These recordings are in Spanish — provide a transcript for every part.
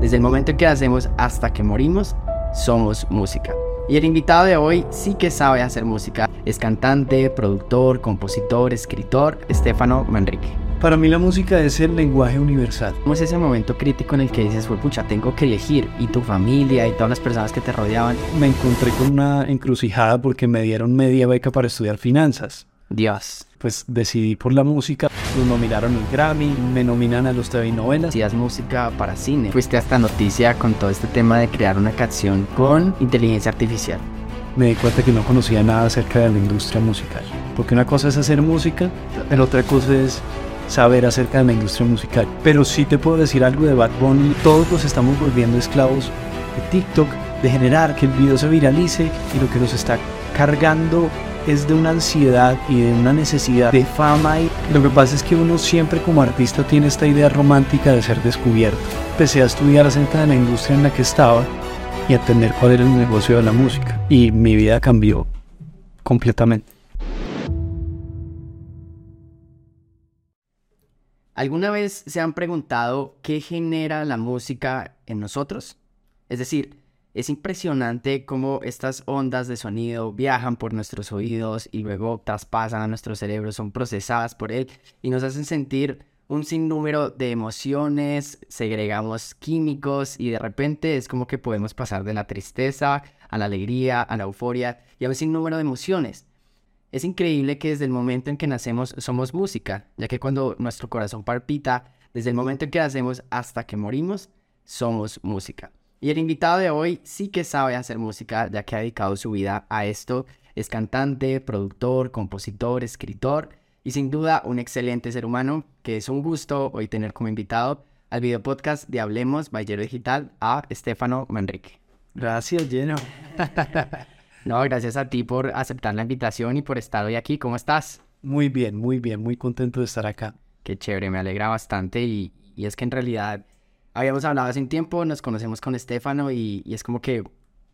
Desde el momento en que hacemos hasta que morimos, somos música. Y el invitado de hoy sí que sabe hacer música. Es cantante, productor, compositor, escritor, Estefano Manrique. Para mí la música es el lenguaje universal. ¿Cómo es ese momento crítico en el que dices, fue pucha, tengo que elegir? Y tu familia y todas las personas que te rodeaban. Me encontré con una encrucijada porque me dieron media beca para estudiar finanzas. Dios. Pues decidí por la música, nos nominaron el Grammy, me nominan a los TV novelas. Hacías música para cine. Fuiste hasta noticia con todo este tema de crear una canción con inteligencia artificial. Me di cuenta que no conocía nada acerca de la industria musical. Porque una cosa es hacer música, pero otra cosa es saber acerca de la industria musical. Pero sí te puedo decir algo de Bad Bunny. Todos nos estamos volviendo esclavos de TikTok, de generar que el video se viralice y lo que nos está cargando es de una ansiedad y de una necesidad de fama. Y lo que pasa es que uno siempre como artista tiene esta idea romántica de ser descubierto. Empecé a estudiar acerca de la industria en la que estaba y a entender cuál era el negocio de la música. Y mi vida cambió completamente. ¿Alguna vez se han preguntado qué genera la música en nosotros? Es decir, es impresionante cómo estas ondas de sonido viajan por nuestros oídos y luego traspasan a nuestro cerebro, son procesadas por él y nos hacen sentir un sinnúmero de emociones, segregamos químicos y de repente es como que podemos pasar de la tristeza a la alegría, a la euforia y a un sinnúmero de emociones. Es increíble que desde el momento en que nacemos somos música, ya que cuando nuestro corazón palpita, desde el momento en que nacemos hasta que morimos, somos música. Y el invitado de hoy sí que sabe hacer música, ya que ha dedicado su vida a esto. Es cantante, productor, compositor, escritor y sin duda un excelente ser humano, que es un gusto hoy tener como invitado al video podcast de Hablemos Ballero Digital a Estefano Manrique. Gracias, Lleno. No, gracias a ti por aceptar la invitación y por estar hoy aquí. ¿Cómo estás? Muy bien, muy bien, muy contento de estar acá. Qué chévere, me alegra bastante y, y es que en realidad habíamos hablado hace un tiempo, nos conocemos con Estefano y, y, es como que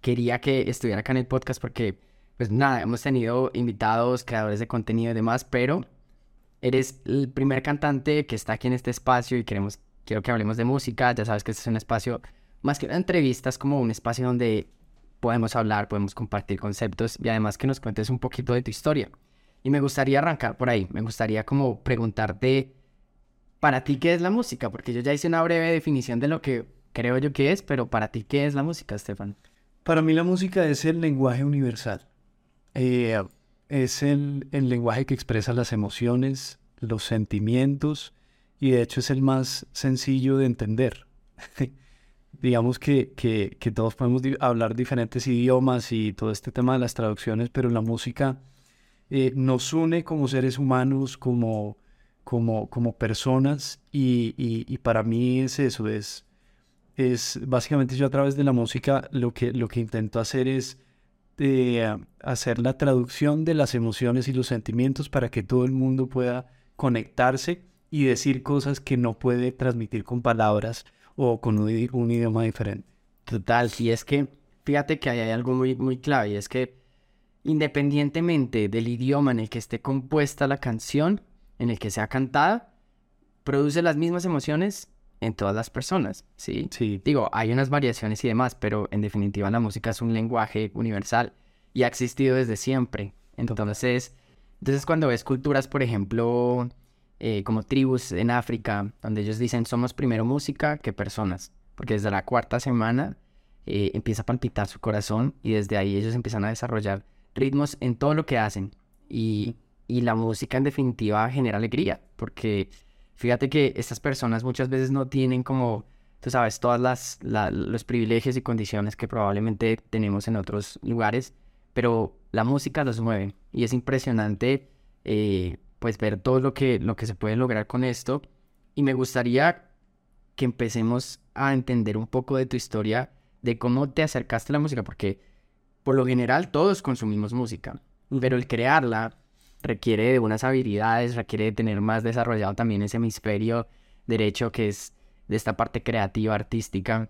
quería que estuviera acá en el podcast porque, pues nada, hemos tenido invitados, creadores de contenido y demás, pero eres el primer cantante que está aquí en este espacio y queremos, quiero que hablemos de música. Ya sabes que este es un espacio, más que una entrevista, es como un espacio donde podemos hablar, podemos compartir conceptos y además que nos cuentes un poquito de tu historia. Y me gustaría arrancar por ahí, me gustaría como preguntarte, para ti, ¿qué es la música? Porque yo ya hice una breve definición de lo que creo yo que es, pero para ti, ¿qué es la música, Estefan? Para mí la música es el lenguaje universal. Eh, es el, el lenguaje que expresa las emociones, los sentimientos y de hecho es el más sencillo de entender. digamos que, que, que, todos podemos hablar diferentes idiomas y todo este tema de las traducciones, pero la música eh, nos une como seres humanos, como, como, como personas, y, y, y, para mí es eso, es, es básicamente yo a través de la música lo que, lo que intento hacer es eh, hacer la traducción de las emociones y los sentimientos para que todo el mundo pueda conectarse y decir cosas que no puede transmitir con palabras o con un, un, idioma diferente. Total, sí, es que fíjate que hay algo muy, muy clave y es que independientemente del idioma en el que esté compuesta la canción, en el que sea cantada, produce las mismas emociones en todas las personas, ¿sí? Sí. Digo, hay unas variaciones y demás, pero en definitiva la música es un lenguaje universal y ha existido desde siempre. Entonces, entonces cuando ves culturas, por ejemplo, eh, como tribus en África, donde ellos dicen somos primero música que personas, porque desde la cuarta semana eh, empieza a palpitar su corazón y desde ahí ellos empiezan a desarrollar ritmos en todo lo que hacen y, y la música en definitiva genera alegría, porque fíjate que estas personas muchas veces no tienen como, tú sabes, todas las, la, los privilegios y condiciones que probablemente tenemos en otros lugares, pero la música los mueve y es impresionante. Eh, pues ver todo lo que, lo que se puede lograr con esto. Y me gustaría que empecemos a entender un poco de tu historia, de cómo te acercaste a la música, porque por lo general todos consumimos música, pero el crearla requiere de unas habilidades, requiere de tener más desarrollado también ese hemisferio derecho que es de esta parte creativa, artística.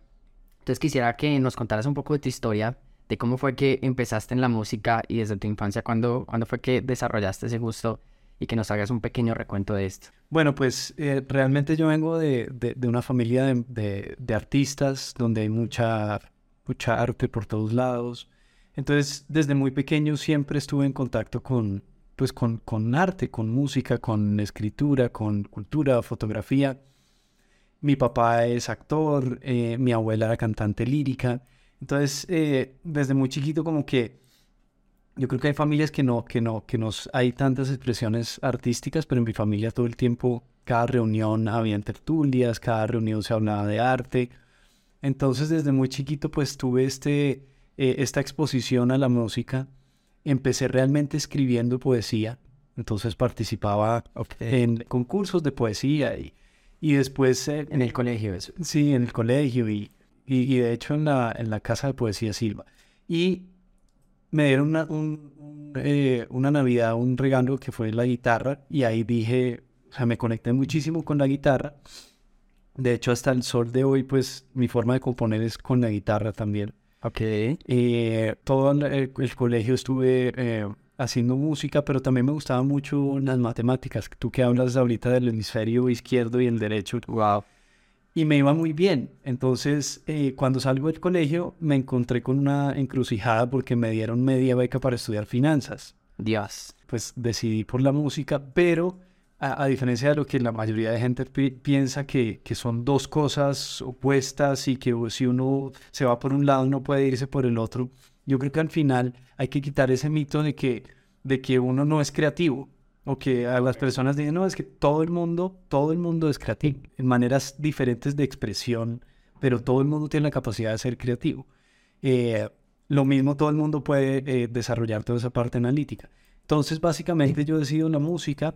Entonces quisiera que nos contaras un poco de tu historia, de cómo fue que empezaste en la música y desde tu infancia, cuando cuando fue que desarrollaste ese gusto y que nos hagas un pequeño recuento de esto. Bueno, pues eh, realmente yo vengo de, de, una familia de, de, artistas donde hay mucha, mucha arte por todos lados. Entonces, desde muy pequeño siempre estuve en contacto con, pues, con, con arte, con música, con escritura, con cultura, fotografía. Mi papá es actor, eh, mi abuela era cantante lírica. Entonces, eh, desde muy chiquito como que yo creo que hay familias que no, que no, que nos hay tantas expresiones artísticas, pero en mi familia todo el tiempo, cada reunión había tertulias, cada reunión se hablaba de arte. Entonces, desde muy chiquito, pues tuve este, eh, esta exposición a la música. Empecé realmente escribiendo poesía. Entonces participaba en concursos de poesía y, y después... Eh, en el colegio eso. Sí, en el colegio y, y, de hecho en la, en la Casa de Poesía Silva. Y me dieron una, eh, una Navidad, un regalo que fue la guitarra y ahí dije, o sea, me conecté muchísimo con la guitarra. De hecho, hasta el sol de hoy, pues mi forma de componer es con la guitarra también. Ok. Eh, todo el, colegio estuve eh, haciendo música, pero también me gustaban mucho las matemáticas. Tú que hablas ahorita del hemisferio izquierdo y el derecho. Wow y me iba muy bien. Entonces, eh, cuando salgo del colegio, me encontré con una encrucijada porque me dieron media beca para estudiar finanzas. Dios. Pues decidí por la música, pero a, diferencia de lo que la mayoría de gente piensa que, que, son dos cosas opuestas y que si uno se va por un lado no puede irse por el otro, yo creo que al final hay que quitar ese mito de que, de que uno no es creativo o que a las personas dicen, no, es que todo el mundo, todo el mundo es creativo, en maneras diferentes de expresión, pero todo el mundo tiene la capacidad de ser creativo. Eh, lo mismo todo el mundo puede eh, desarrollar toda esa parte analítica. Entonces, básicamente yo decido la música,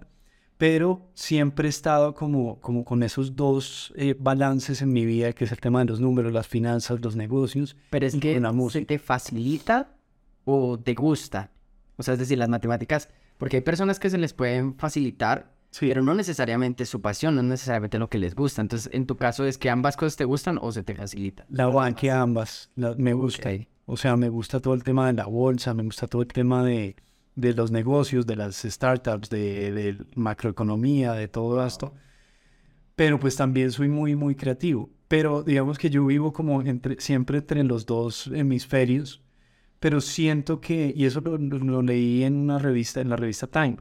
pero siempre he estado como, como con esos dos eh, balances en mi vida, que es el tema de los números, las finanzas, los negocios. Pero es que música. te facilita o te gusta? O sea, es decir, las matemáticas porque hay personas que se les pueden facilitar, pero no necesariamente su pasión, no necesariamente lo que les gusta. Entonces, en tu caso, ¿es que ambas cosas te gustan o se te facilita? La que ambas. me gusta. O sea, me gusta todo el tema de la bolsa, me gusta todo el tema de, de los negocios, de las startups, de, de macroeconomía, de todo esto. Pero pues también soy muy, muy creativo. Pero digamos que yo vivo como entre, siempre entre los dos hemisferios pero siento que, y eso lo, leí en una revista, en la revista Time,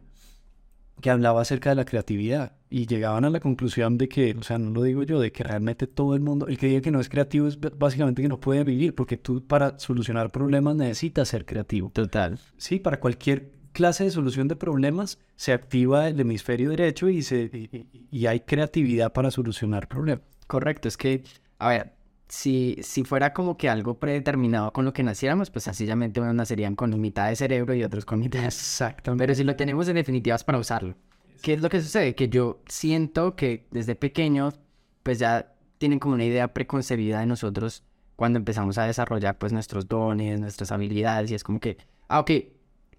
que hablaba acerca de la creatividad y llegaban a la conclusión de que, o sea, no lo digo yo, de que realmente todo el mundo, el que diga que no es creativo es básicamente que no puede vivir, porque tú para solucionar problemas necesitas ser creativo. Total. Sí, para cualquier clase de solución de problemas se activa el hemisferio derecho y, se, y hay creatividad para solucionar problemas. Correcto, es que, a ver, si, si fuera como que algo predeterminado con lo que naciéramos, pues sencillamente unos nacerían con mitad de cerebro y otros con mitad. Exactamente. Pero si lo tenemos en definitiva es para usarlo. ¿Qué es lo que sucede? Que yo siento que desde pequeños, pues ya tienen como una idea preconcebida de nosotros cuando empezamos a desarrollar pues nuestros dones, nuestras habilidades y es como que, ah, ok,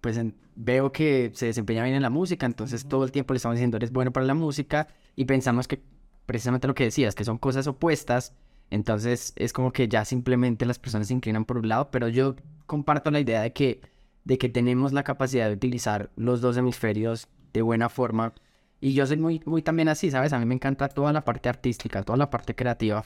pues veo que se desempeña bien en la música, entonces todo el tiempo le estamos diciendo eres bueno para la música y pensamos que precisamente lo que decías, que son cosas opuestas entonces es como que ya simplemente las personas se inclinan por un lado, pero yo comparto la idea de que, de que tenemos la capacidad de utilizar los dos hemisferios de buena forma. Y yo soy muy, muy también así, ¿sabes? A mí me encanta toda la parte artística, toda la parte creativa.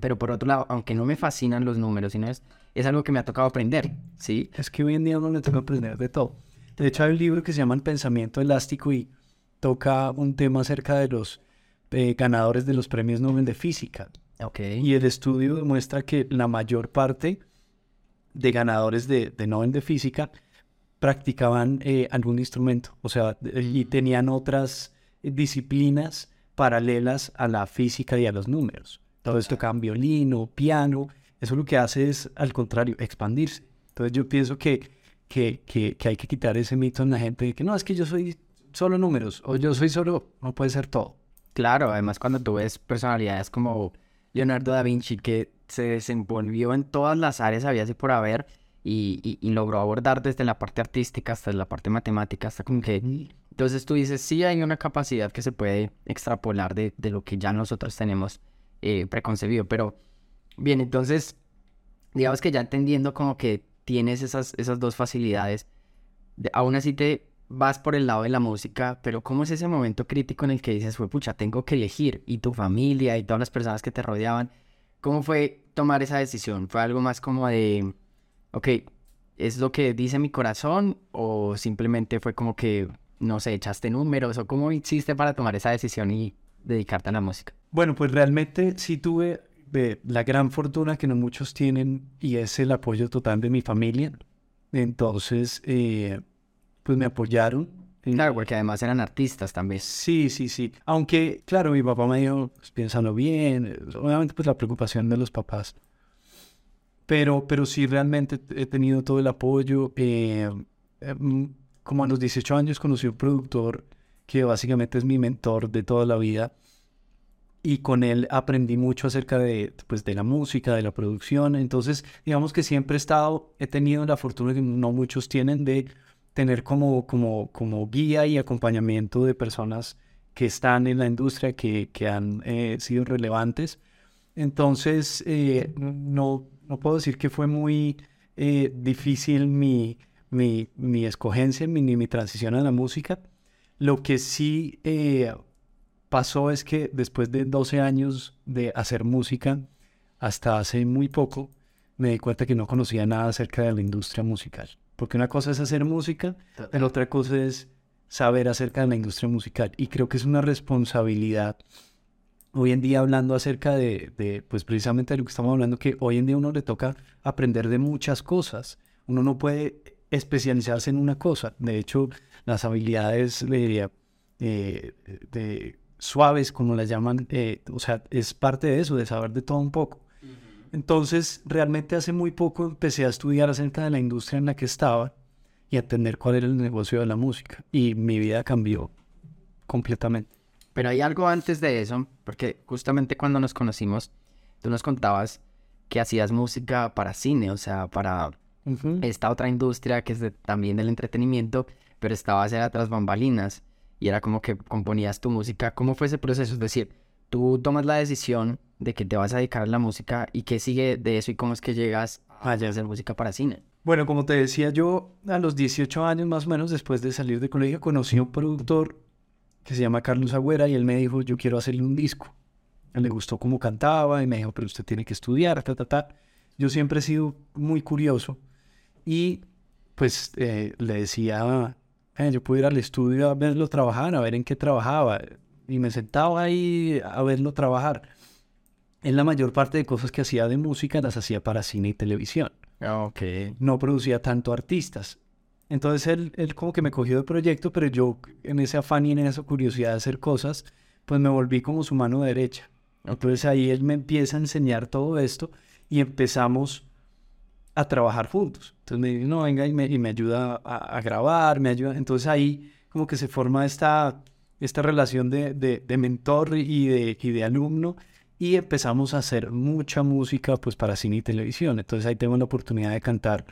Pero por otro lado, aunque no me fascinan los números, sino es, es algo que me ha tocado aprender, ¿sí? Es que hoy en día uno le toca aprender de todo. De hecho, hay un libro que se llama El pensamiento elástico y toca un tema acerca de los eh, ganadores de los premios Nobel de Física. Y el estudio demuestra que la mayor parte de ganadores de, de Nobel de Física practicaban eh, algún instrumento, o sea, y tenían otras disciplinas paralelas a la física y a los números. Esto tocaban violino, piano, eso lo que hace es, al contrario, expandirse. Entonces yo pienso que, que, que, que hay que quitar ese mito en la gente de que no, es que yo soy solo números, o yo soy solo, no puede ser todo. Claro, además cuando tú ves personalidades como Leonardo da Vinci que se desenvolvió en todas las áreas había así por haber y, logró abordar desde la parte artística hasta la parte matemática, hasta como que... Entonces tú dices, sí hay una capacidad que se puede extrapolar de, lo que ya nosotros tenemos eh, preconcebido, pero bien, entonces, digamos que ya entendiendo como que tienes esas, esas dos facilidades, aún así te, vas por el lado de la música, pero ¿cómo es ese momento crítico en el que dices, fue pucha, tengo que elegir? Y tu familia y todas las personas que te rodeaban, ¿cómo fue tomar esa decisión? ¿Fue algo más como de, ok, es lo que dice mi corazón? ¿O simplemente fue como que, no sé, echaste números? ¿O cómo hiciste para tomar esa decisión y dedicarte a la música? Bueno, pues realmente sí tuve eh, la gran fortuna que no muchos tienen y es el apoyo total de mi familia. Entonces, eh, pues me apoyaron. Claro, porque además eran artistas también. Sí, sí, sí. Aunque, claro, mi papá me dijo, pues, piénsalo bien, eh, obviamente pues la preocupación de los papás. Pero, pero sí, realmente he tenido todo el apoyo. Eh, em, como a los 18 años conocí un productor que básicamente es mi mentor de toda la vida. Y con él aprendí mucho acerca de, pues, de la música, de la producción. Entonces, digamos que siempre he estado, he tenido la fortuna que no muchos tienen de tener como, como, como guía y acompañamiento de personas que están en la industria, que, que han eh, sido relevantes. Entonces, eh, no, no puedo decir que fue muy eh, difícil mi, mi, mi escogencia, mi, ni mi transición a la música. Lo que sí pasó es que después de 12 años de hacer música, hasta hace muy poco, me di cuenta que no conocía nada acerca de la industria musical. Porque una cosa es hacer música, la otra cosa es saber acerca de la industria musical. Y creo que es una responsabilidad hoy en día hablando acerca de, pues precisamente de lo que estamos hablando, que hoy en día uno le toca aprender de muchas cosas. Uno no puede especializarse en una cosa. De hecho, las habilidades eh, de suaves, como las llaman, eh, o sea, es parte de eso, de saber de todo un poco. Entonces, realmente hace muy poco empecé a estudiar acerca de la industria en la que estaba y a entender cuál era el negocio de la música. Y mi vida cambió completamente. Pero hay algo antes de eso, porque justamente cuando nos conocimos, tú nos contabas que hacías música para cine, o sea, para esta otra industria que es también del entretenimiento, pero estabas en tras bambalinas y era como que componías tu música. ¿Cómo fue ese proceso? Es decir, tú tomas la decisión de que te vas a dedicar a la música y qué sigue de eso y cómo es que llegas a hacer música para cine. Bueno, como te decía yo, a los 18 años más o menos después de salir de colegio conocí a un productor que se llama Carlos Agüera y él me dijo, yo quiero hacerle un disco. Él le gustó cómo cantaba y me dijo, pero usted tiene que estudiar, ta, ta, ta. Yo siempre he sido muy curioso y pues eh, le decía, eh, yo puedo ir al estudio a verlo trabajar, a ver en qué trabajaba y me sentaba ahí a verlo trabajar. En la mayor parte de cosas que hacía de música las hacía para cine y televisión. Ah, ok. No producía tanto artistas. Entonces él, él como que me cogió de proyecto, pero yo en ese afán y en esa curiosidad de hacer cosas, pues me volví como su mano derecha. Entonces ahí él me empieza a enseñar todo esto y empezamos a trabajar juntos. Entonces me dice, no, venga y me, y me ayuda a, a, grabar, me ayuda. Entonces ahí como que se forma esta, esta relación de, de, mentor y de, y de alumno y empezamos a hacer mucha música pues para cine y televisión. Entonces ahí tengo la oportunidad de cantar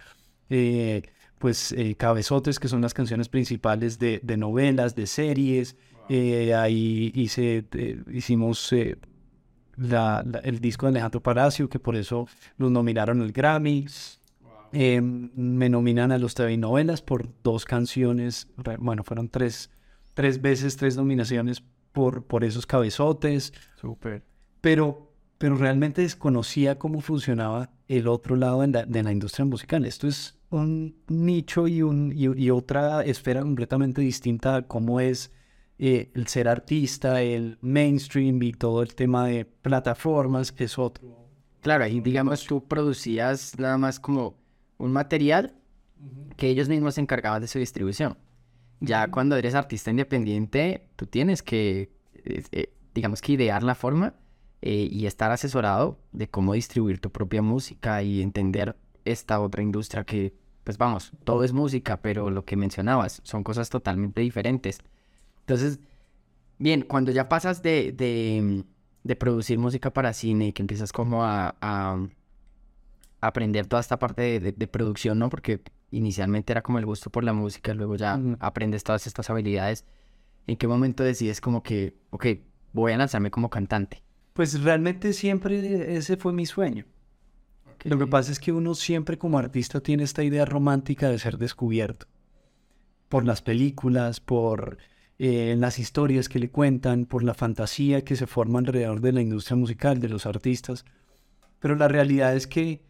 eh, pues eh, cabezotes que son las canciones principales de, de novelas, de series. Eh, ahí hice, hicimos la, el disco de Alejandro Palacio que por eso nos nominaron el Grammy. me nominan a los TV novelas por dos canciones, bueno, fueron tres tres veces, tres nominaciones por, por esos cabezotes. Súper. Pero, pero realmente desconocía cómo funcionaba el otro lado de la, de la industria musical. Esto es un nicho y, un, y, otra esfera completamente distinta a cómo es eh, el ser artista, el mainstream y todo el tema de plataformas, que es otro. Claro, ahí digamos tú producías nada más como un material que ellos mismos se encargaban de su distribución. Ya cuando eres artista independiente, tú tienes que, eh, digamos que idear la forma eh, y estar asesorado de cómo distribuir tu propia música y entender esta otra industria que, pues vamos, todo es música, pero lo que mencionabas son cosas totalmente diferentes. Entonces, bien, cuando ya pasas de, de, producir música para cine y que empiezas como a, a, aprender toda esta parte de, de producción, ¿no? Porque inicialmente era como el gusto por la música, luego ya aprendes todas estas habilidades. ¿En qué momento decides como que, ok, voy a lanzarme como cantante? Pues realmente siempre ese fue mi sueño. Lo que pasa es que uno siempre como artista tiene esta idea romántica de ser descubierto. por las películas, por eh, las historias que le cuentan, por la fantasía que se forma alrededor de la industria musical, de los artistas. Pero la realidad es que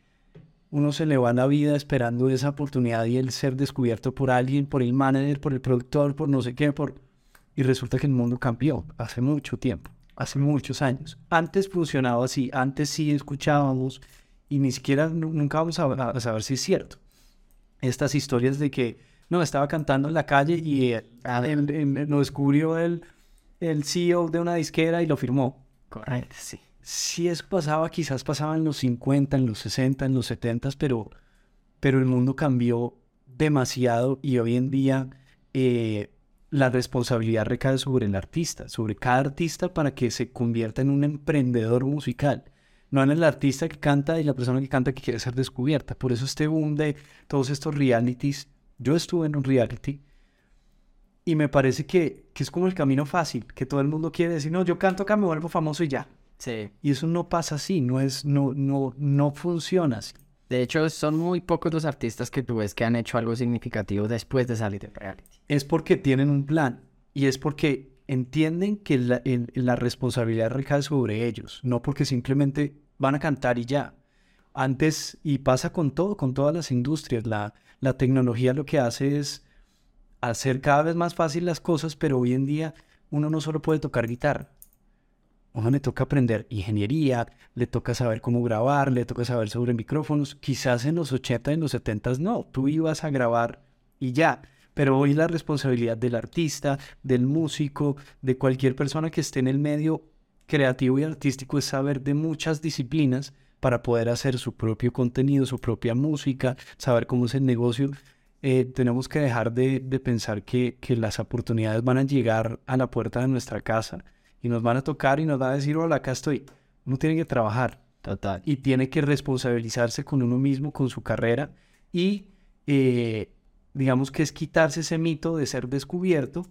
uno se le va la vida esperando esa oportunidad y el ser descubierto por alguien, por el manager, por el productor, por no sé qué, por... y resulta que el mundo cambió hace mucho tiempo, hace muchos años. Antes funcionaba así, antes sí escuchábamos y ni siquiera nunca vamos a, saber si es cierto. Estas historias de que, no, estaba cantando en la calle y lo descubrió el, el CEO de una disquera y lo firmó. Correcto, sí si eso pasaba, quizás pasaba en los 50, en los 60, en los 70, pero, pero el mundo cambió demasiado y hoy en día eh, la responsabilidad recae sobre el artista, sobre cada artista para que se convierta en un emprendedor musical. No en el artista que canta y la persona que canta que quiere ser descubierta. Por eso este boom de todos estos realities. Yo estuve en un reality y me parece que, que es como el camino fácil, que todo el mundo quiere decir, no, yo canto acá, me vuelvo famoso y ya. Y eso no pasa así, no es, no, no, no funciona así. De hecho, son muy pocos los artistas que tú ves que han hecho algo significativo después de salir de reality. Es porque tienen un plan y es porque entienden que la, la responsabilidad recae sobre ellos, no porque simplemente van a cantar y ya. Antes, y pasa con todo, con todas las industrias, la, la tecnología lo que hace es hacer cada vez más fácil las cosas, pero hoy en día uno no solo puede tocar guitarra, uno le toca aprender ingeniería, le toca saber cómo grabar, le toca saber sobre micrófonos. Quizás en los 80 y en los 70 no, tú ibas a grabar y ya. Pero hoy la responsabilidad del artista, del músico, de cualquier persona que esté en el medio creativo y artístico es saber de muchas disciplinas para poder hacer su propio contenido, su propia música, saber cómo es el negocio. Eh, tenemos que dejar de, pensar que, que las oportunidades van a llegar a la puerta de nuestra casa y nos van a tocar y nos van a decir, hola, acá estoy. Uno tiene que trabajar. Total. Y tiene que responsabilizarse con uno mismo, con su carrera y eh, digamos que es quitarse ese mito de ser descubierto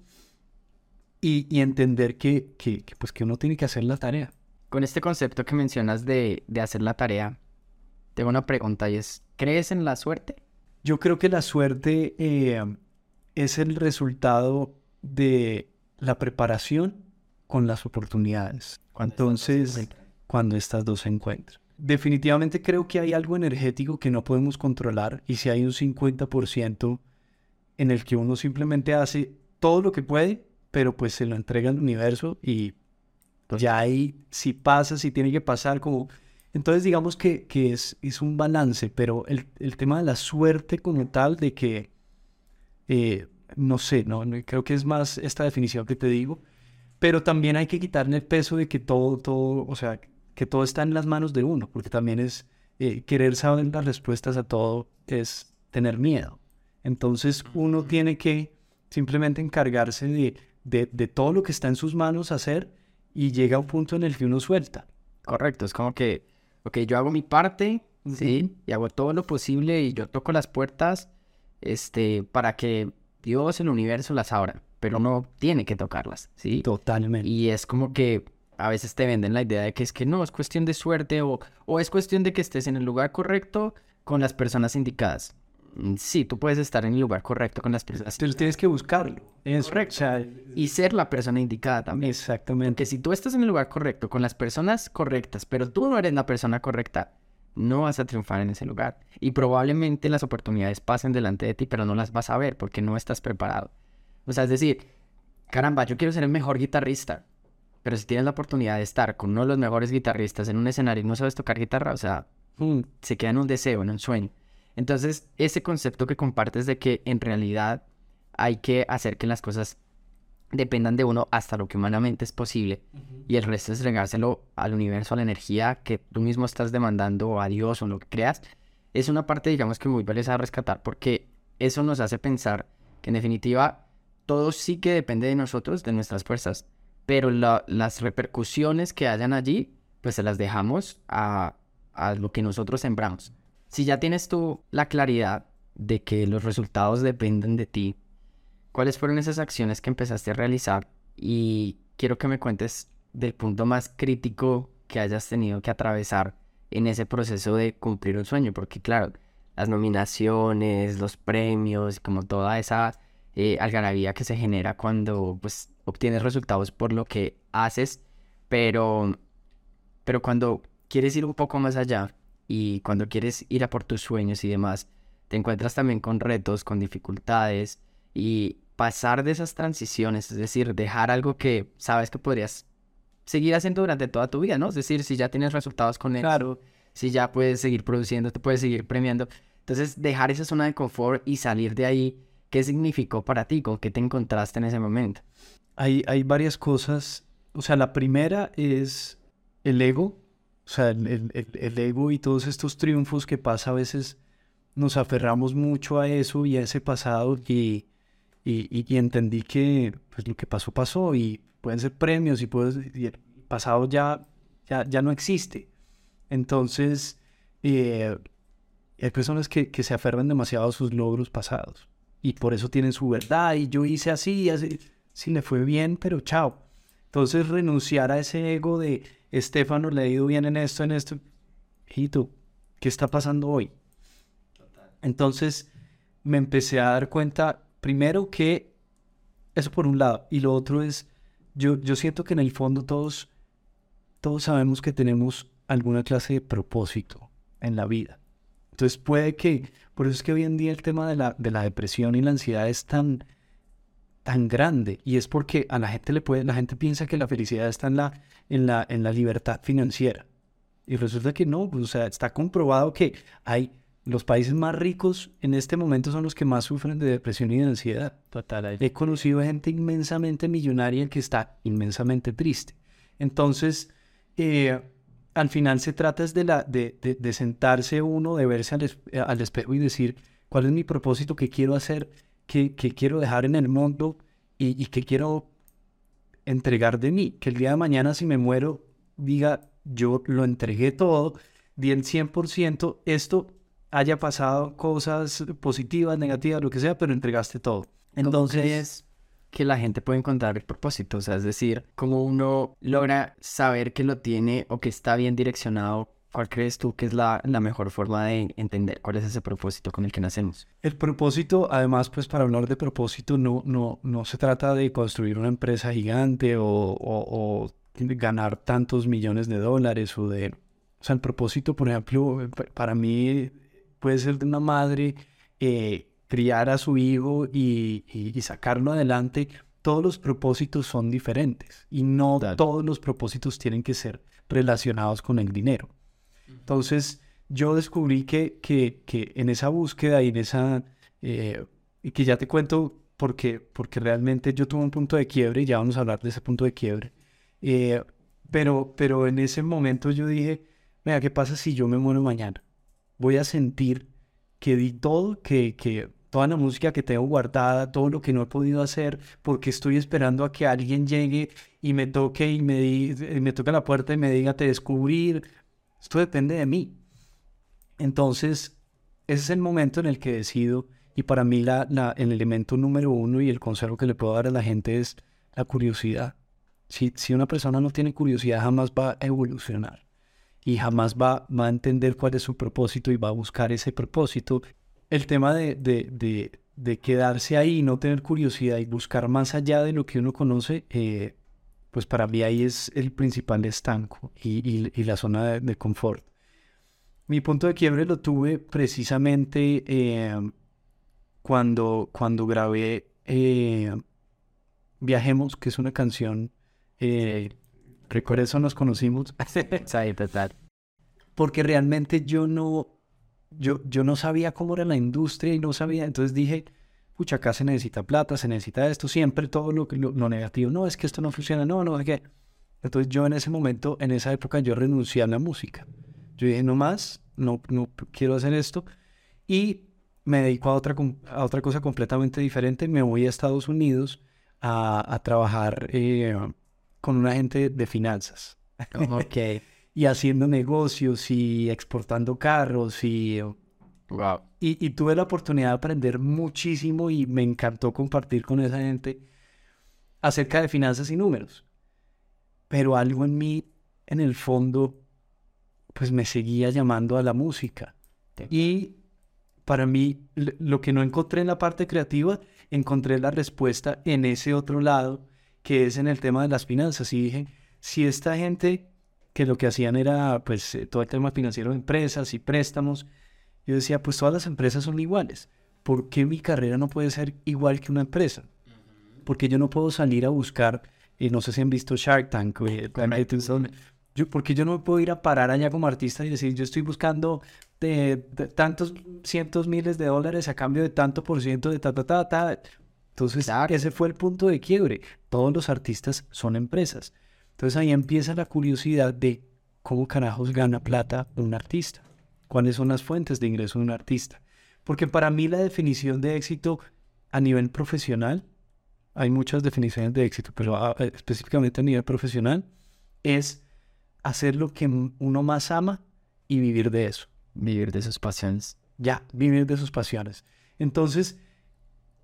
y, y entender que, que, pues que uno tiene que hacer la tarea. Con este concepto que mencionas de, de hacer la tarea, tengo una pregunta y es, ¿crees en la suerte? Yo creo que la suerte eh, es el resultado de la preparación con las oportunidades. Entonces, cuando estas dos se encuentran. Definitivamente creo que hay algo energético que no podemos controlar y si hay un 50% en el que uno simplemente hace todo lo que puede, pero pues se lo entrega al universo y ya ahí si pasa, si tiene que pasar, como... Entonces digamos que, que es, es un balance, pero el, el, tema de la suerte como tal, de que, eh, no sé, no, creo que es más esta definición que te digo, pero también hay que quitarle el peso de que todo, todo, o sea, que todo está en las manos de uno, porque también es eh, querer saber las respuestas a todo, es tener miedo. Entonces uno tiene que simplemente encargarse de, de, de todo lo que está en sus manos hacer y llega a un punto en el que uno suelta. Correcto, es como que, ok, yo hago mi parte, sí, y hago todo lo posible y yo toco las puertas, este, para que Dios, el universo las abra pero no tiene que tocarlas, ¿sí? Totalmente. Y es como que a veces te venden la idea de que es que no, es cuestión de suerte o, o es cuestión de que estés en el lugar correcto con las personas indicadas. Mm, sí, tú puedes estar en el lugar correcto con las personas. Tú tienes que buscarlo. Es correcto. y ser la persona indicada también. Exactamente. Que si tú estás en el lugar correcto con las personas correctas, pero tú no eres la persona correcta, no vas a triunfar en ese lugar. Y probablemente las oportunidades pasen delante de ti, pero no las vas a ver porque no estás preparado. O sea, es decir, caramba, yo quiero ser el mejor guitarrista. Pero si tienes la oportunidad de estar con uno de los mejores guitarristas en un escenario y no sabes tocar guitarra, o sea, mm, se queda en un deseo, en un sueño. Entonces, ese concepto que compartes de que en realidad hay que hacer que las cosas dependan de uno hasta lo que humanamente es posible y el resto es regárselo al universo, a la energía que tú mismo estás demandando a Dios o lo que creas, es una parte, digamos, que muy valiosa a rescatar porque eso nos hace pensar que en definitiva todo sí que depende de nosotros, de nuestras fuerzas, pero las repercusiones que hayan allí, pues se las dejamos a, a lo que nosotros sembramos. Si ya tienes tú la claridad de que los resultados dependen de ti, ¿cuáles fueron esas acciones que empezaste a realizar? Y quiero que me cuentes del punto más crítico que hayas tenido que atravesar en ese proceso de cumplir un sueño, porque claro, las nominaciones, los premios, como toda esa eh, algarabía que se genera cuando pues obtienes resultados por lo que haces, pero, pero cuando quieres ir un poco más allá y cuando quieres ir a por tus sueños y demás, te encuentras también con retos, con dificultades y pasar de esas transiciones, es decir, dejar algo que sabes que podrías seguir haciendo durante toda tu vida, ¿no? Es decir, si ya tienes resultados con eso, si ya puedes seguir produciendo, te puedes seguir premiando. Entonces, dejar esa zona de confort y salir de ahí, ¿qué significó para ti? ¿Con qué te encontraste en ese momento? Hay, hay varias cosas. O sea, la primera es el ego. O sea, el, el ego y todos estos triunfos que pasa a veces nos aferramos mucho a eso y a ese pasado y, y, entendí que pues, lo que pasó, pasó y pueden ser premios y, y el pasado ya, ya, ya, no existe. Entonces, eh, hay personas que, que, se aferran demasiado a sus logros pasados y por eso tienen su verdad y yo hice así, así, sí le fue bien, pero chao. Entonces, renunciar a ese ego de Estefano le ha ido bien en esto, en esto. Hijito, ¿qué está pasando hoy? Entonces me empecé a dar cuenta, primero que eso por un lado, y lo otro es, yo, yo siento que en el fondo todos, todos sabemos que tenemos alguna clase de propósito en la vida. Entonces puede que, por eso es que hoy en día el tema de la, de la depresión y la ansiedad es tan, tan grande y es porque a la gente le puede, la gente piensa que la felicidad está en la, en la, en la libertad financiera y resulta que no, pues, o sea, está comprobado que hay los países más ricos en este momento son los que más sufren de depresión y de ansiedad. Total. He conocido gente inmensamente millonaria que está inmensamente triste. Entonces, eh, al final se trata de, la, de, de, sentarse uno, de verse al, al, espejo y decir, ¿cuál es mi propósito? ¿Qué quiero hacer? ¿Qué, qué quiero dejar en el mundo? Y, y qué quiero entregar de mí? Que el día de mañana si me muero diga, yo lo entregué todo, di el 100%, esto haya pasado cosas positivas, negativas, lo que sea, pero entregaste todo. Entonces es que la gente puede encontrar el propósito, o sea, es decir, cómo uno logra saber que lo tiene o que está bien direccionado. ¿Cuál crees tú que es la, la mejor forma de entender cuál es ese propósito con el que nacemos? El propósito, además, pues para hablar de propósito, no, no, no se trata de construir una empresa gigante o, o, o ganar tantos millones de dólares o de... O sea, el propósito, por ejemplo, para mí puede ser de una madre eh, criar a su hijo y, sacarlo adelante, todos los propósitos son diferentes y no todos los propósitos tienen que ser relacionados con el dinero. Entonces, yo descubrí que, que, que en esa búsqueda y en esa, eh, y que ya te cuento porque, porque realmente yo tuve un punto de quiebre y ya vamos a hablar de ese punto de quiebre, eh, pero, pero en ese momento yo dije, mira, ¿qué pasa si yo me muero mañana? voy a sentir que di todo, que, que toda la música que tengo guardada, todo lo que no he podido hacer, porque estoy esperando a que alguien llegue y me toque y me, di, me toque la puerta y me diga te descubrir. Esto depende de mí. Entonces, ese es el momento en el que decido, y para mí la, la, el elemento número uno y el consejo que le puedo dar a la gente es la curiosidad. Si, si una persona no tiene curiosidad, jamás va a evolucionar y jamás va, va a entender cuál es su propósito y va a buscar ese propósito. El tema de, de, de, quedarse ahí, no tener curiosidad y buscar más allá de lo que uno conoce, eh, pues para mí ahí es el principal estanco y, y, la zona de, confort. Mi punto de quiebre lo tuve precisamente eh, cuando, cuando grabé eh, Viajemos, que es una canción Recuerda eso nos conocimos. Porque realmente yo no, yo, yo no sabía cómo era la industria y no sabía. Entonces dije, pucha, acá se necesita plata, se necesita esto, siempre todo lo, lo, lo negativo. No, es que esto no funciona, no, no, es que. Entonces yo en ese momento, en esa época, yo renuncié a la música. Yo dije, no más, no, no quiero hacer esto. Y me dedico a otra, a otra cosa completamente diferente. Me voy a Estados Unidos a, a trabajar eh, con una agente de finanzas. Ok. y haciendo negocios y exportando carros y... Wow. Y, y, tuve la oportunidad de aprender muchísimo y me encantó compartir con esa gente acerca de finanzas y números. Pero algo en mí, en el fondo, pues me seguía llamando a la música. Y para mí, lo que no encontré en la parte creativa, encontré la respuesta en ese otro lado, que es en el tema de las finanzas. Y dije, si esta gente que lo que hacían era, pues, eh, todo el tema financiero de empresas y préstamos, yo decía, pues todas las empresas son iguales. ¿Por qué mi carrera no puede ser igual que una empresa? Porque yo no puedo salir a buscar, y no sé si han visto Shark Tank, eh, yo, porque yo no puedo ir a parar allá como artista y decir, yo estoy buscando de, tantos cientos miles de dólares a cambio de tanto por ciento de ta, ta, ta, ta. Entonces, ese fue el punto de quiebre. Todos los artistas son empresas. Entonces ahí empieza la curiosidad de cómo carajos gana plata un artista. ¿Cuáles son las fuentes de ingreso de un artista? Porque para mí la definición de éxito a nivel profesional, hay muchas definiciones de éxito, pero ah, específicamente a nivel profesional, es hacer lo que uno más ama y vivir de eso. Vivir de sus pasiones. Ya, vivir de sus pasiones. Entonces,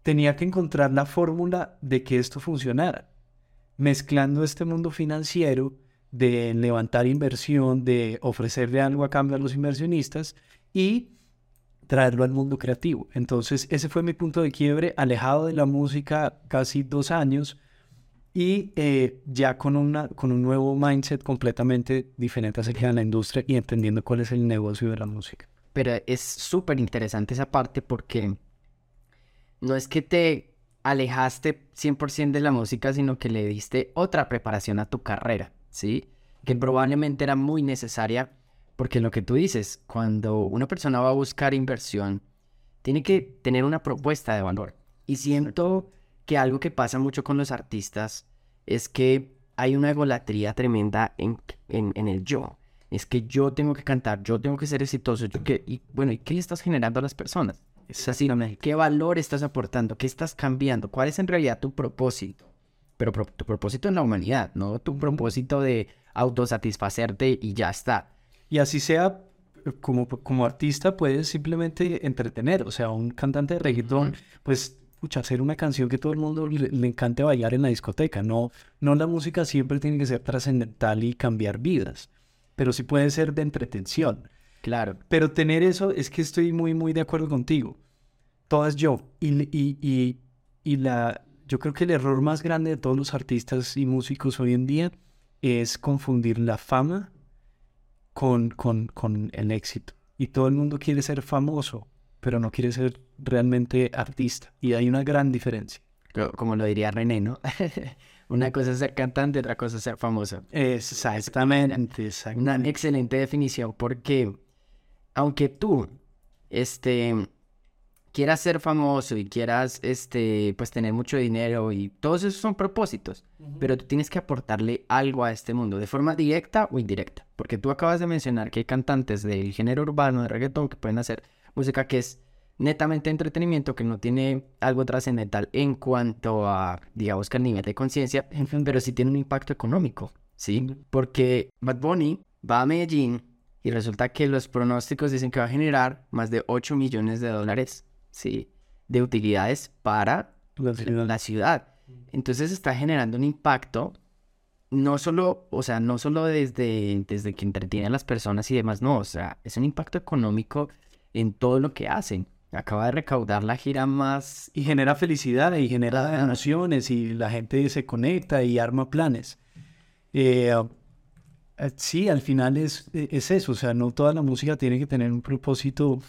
tenía que encontrar la fórmula de que esto funcionara, mezclando este mundo financiero de levantar inversión, de ofrecerle algo a cambio a los inversionistas y traerlo al mundo creativo. Entonces, ese fue mi punto de quiebre, alejado de la música casi dos años, y eh, ya con, una, con un nuevo mindset completamente diferente acerca de la industria y entendiendo cuál es el negocio de la música. Pero es súper interesante esa parte porque no es que te alejaste 100% de la música, sino que le diste otra preparación a tu carrera, ¿sí? Que probablemente era muy necesaria porque lo que tú dices, cuando una persona va a buscar inversión, tiene que tener una propuesta de valor. Y siento que algo que pasa mucho con los artistas es que hay una egolatría tremenda en, en, el yo. Es que yo tengo que cantar, yo tengo que ser exitoso. Yo que, y bueno, ¿y qué le estás generando a las personas? Es así, ¿qué valor estás aportando? ¿Qué estás cambiando? ¿Cuál es en realidad tu propósito? Pero tu propósito en la humanidad, no tu propósito de autosatisfacerte y ya está. Y así sea, como, como artista puedes simplemente entretener. O sea, un cantante de reggaetón, pues hacer una canción que todo el mundo le, encante bailar en la discoteca. No, no la música siempre tiene que ser trascendental y cambiar vidas, pero sí puede ser de entretención. Claro. Pero tener eso es que estoy muy, muy de acuerdo contigo. Todas yo. Y, y, y, y la, yo creo que el error más grande de todos los artistas y músicos hoy en día es confundir la fama con, con, con el éxito. Y todo el mundo quiere ser famoso, pero no quiere ser realmente artista. Y hay una gran diferencia. Como lo diría René, ¿no? una cosa es ser cantante, otra cosa es ser famoso. Exactamente, Una excelente definición, porque aunque tú este, quieras ser famoso y quieras este, pues, tener mucho dinero y todos esos son propósitos, pero tú tienes que aportarle algo a este mundo de forma directa o indirecta. Porque tú acabas de mencionar que hay cantantes del género urbano, de reggaetón, que pueden hacer música que es netamente entretenimiento, que no tiene algo trascendental en cuanto a, digamos que el nivel de conciencia, pero sí tiene un impacto económico, ¿sí? Porque Bad Bunny va a Medellín y resulta que los pronósticos dicen que va a generar más de 8 millones de dólares, ¿sí? De utilidades para la ciudad. Entonces está generando un impacto no solo, o sea, no solo desde, desde que entretiene a las personas y demás, no, o sea, es un impacto económico en todo lo que hacen. Acaba de recaudar la gira más... Y genera felicidad y genera donaciones y la gente se conecta y arma planes. Eh, sí, al final es, es eso, o sea, no toda la música tiene que tener un propósito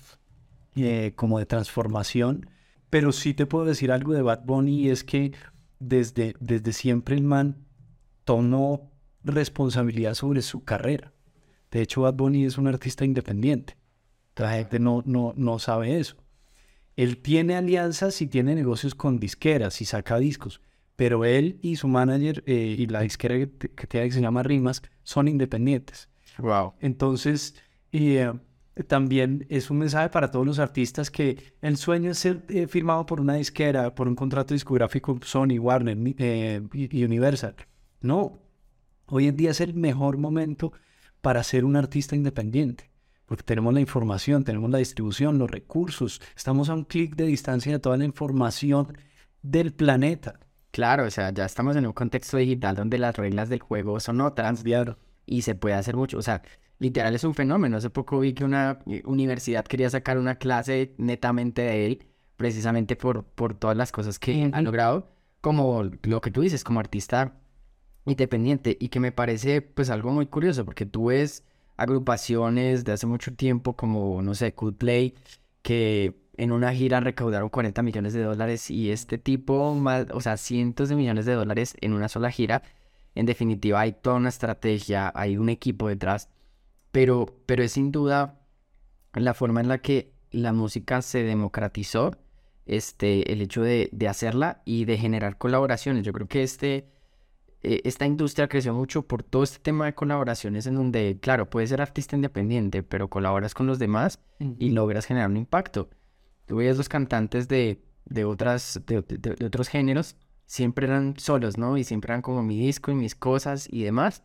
eh, como de transformación, pero sí te puedo decir algo de Bad Bunny y es que desde, desde siempre el man tomó responsabilidad sobre su carrera. De hecho, Bad Bunny es un artista independiente. La gente no, no, no sabe eso. Él tiene alianzas y tiene negocios con disqueras y saca discos, pero él y su manager eh, y la disquera que, tiene que se llama Rimas son independientes. Wow. Entonces, eh, también es un mensaje para todos los artistas que el sueño es ser eh, firmado por una disquera, por un contrato discográfico Sony, Warner y Universal. No, hoy en día es el mejor momento para ser un artista independiente porque tenemos la información, tenemos la distribución, los recursos, estamos a un clic de distancia de toda la información del planeta. Claro, o sea, ya estamos en un contexto digital donde las reglas del juego son otras. Y se puede hacer mucho. O sea, literal es un fenómeno. Hace poco vi que una eh, universidad quería sacar una clase netamente de él, precisamente por, por todas las cosas que ha logrado, como lo que tú dices, como artista independiente, y que me parece pues algo muy curioso, porque tú ves agrupaciones de hace mucho tiempo como, no sé, Coldplay, que en una gira recaudaron 40 millones de dólares y este tipo, más, o sea, cientos de millones de dólares en una sola gira. En definitiva, hay toda una estrategia, hay un equipo detrás, pero, pero es sin duda la forma en la que la música se democratizó, este, el hecho de, de hacerla y de generar colaboraciones. Yo creo que este, eh, esta industria creció mucho por todo este tema de colaboraciones en donde, claro, puedes ser artista independiente, pero colaboras con los demás y logras generar un impacto. Tú veías los cantantes de, de otras, de, de, otros géneros, siempre eran solos, ¿no? Y siempre eran como mi disco y mis cosas y demás.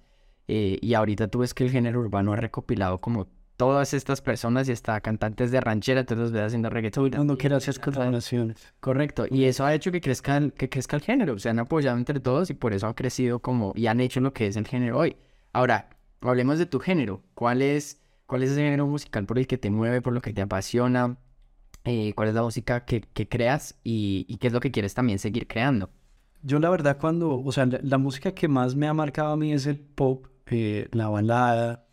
Eh, y ahorita tú ves que el género urbano ha recopilado como todas estas personas y hasta cantantes de ranchera, entonces los ves haciendo reggaetón. No quiero hacer colaboraciones. Correcto, y eso ha hecho que crezca, el, que crezca el género, se han apoyado entre todos y por eso han crecido como, y han hecho lo que es el género hoy. Ahora, hablemos de tu género, ¿cuál es, cuál es ese género musical por el que te mueve, por lo que te apasiona? Eh, ¿Cuál es la música que, que creas y, y, qué es lo que quieres también seguir creando? Yo la verdad cuando, o sea, la, música que más me ha marcado a mí es el pop, eh, la balada,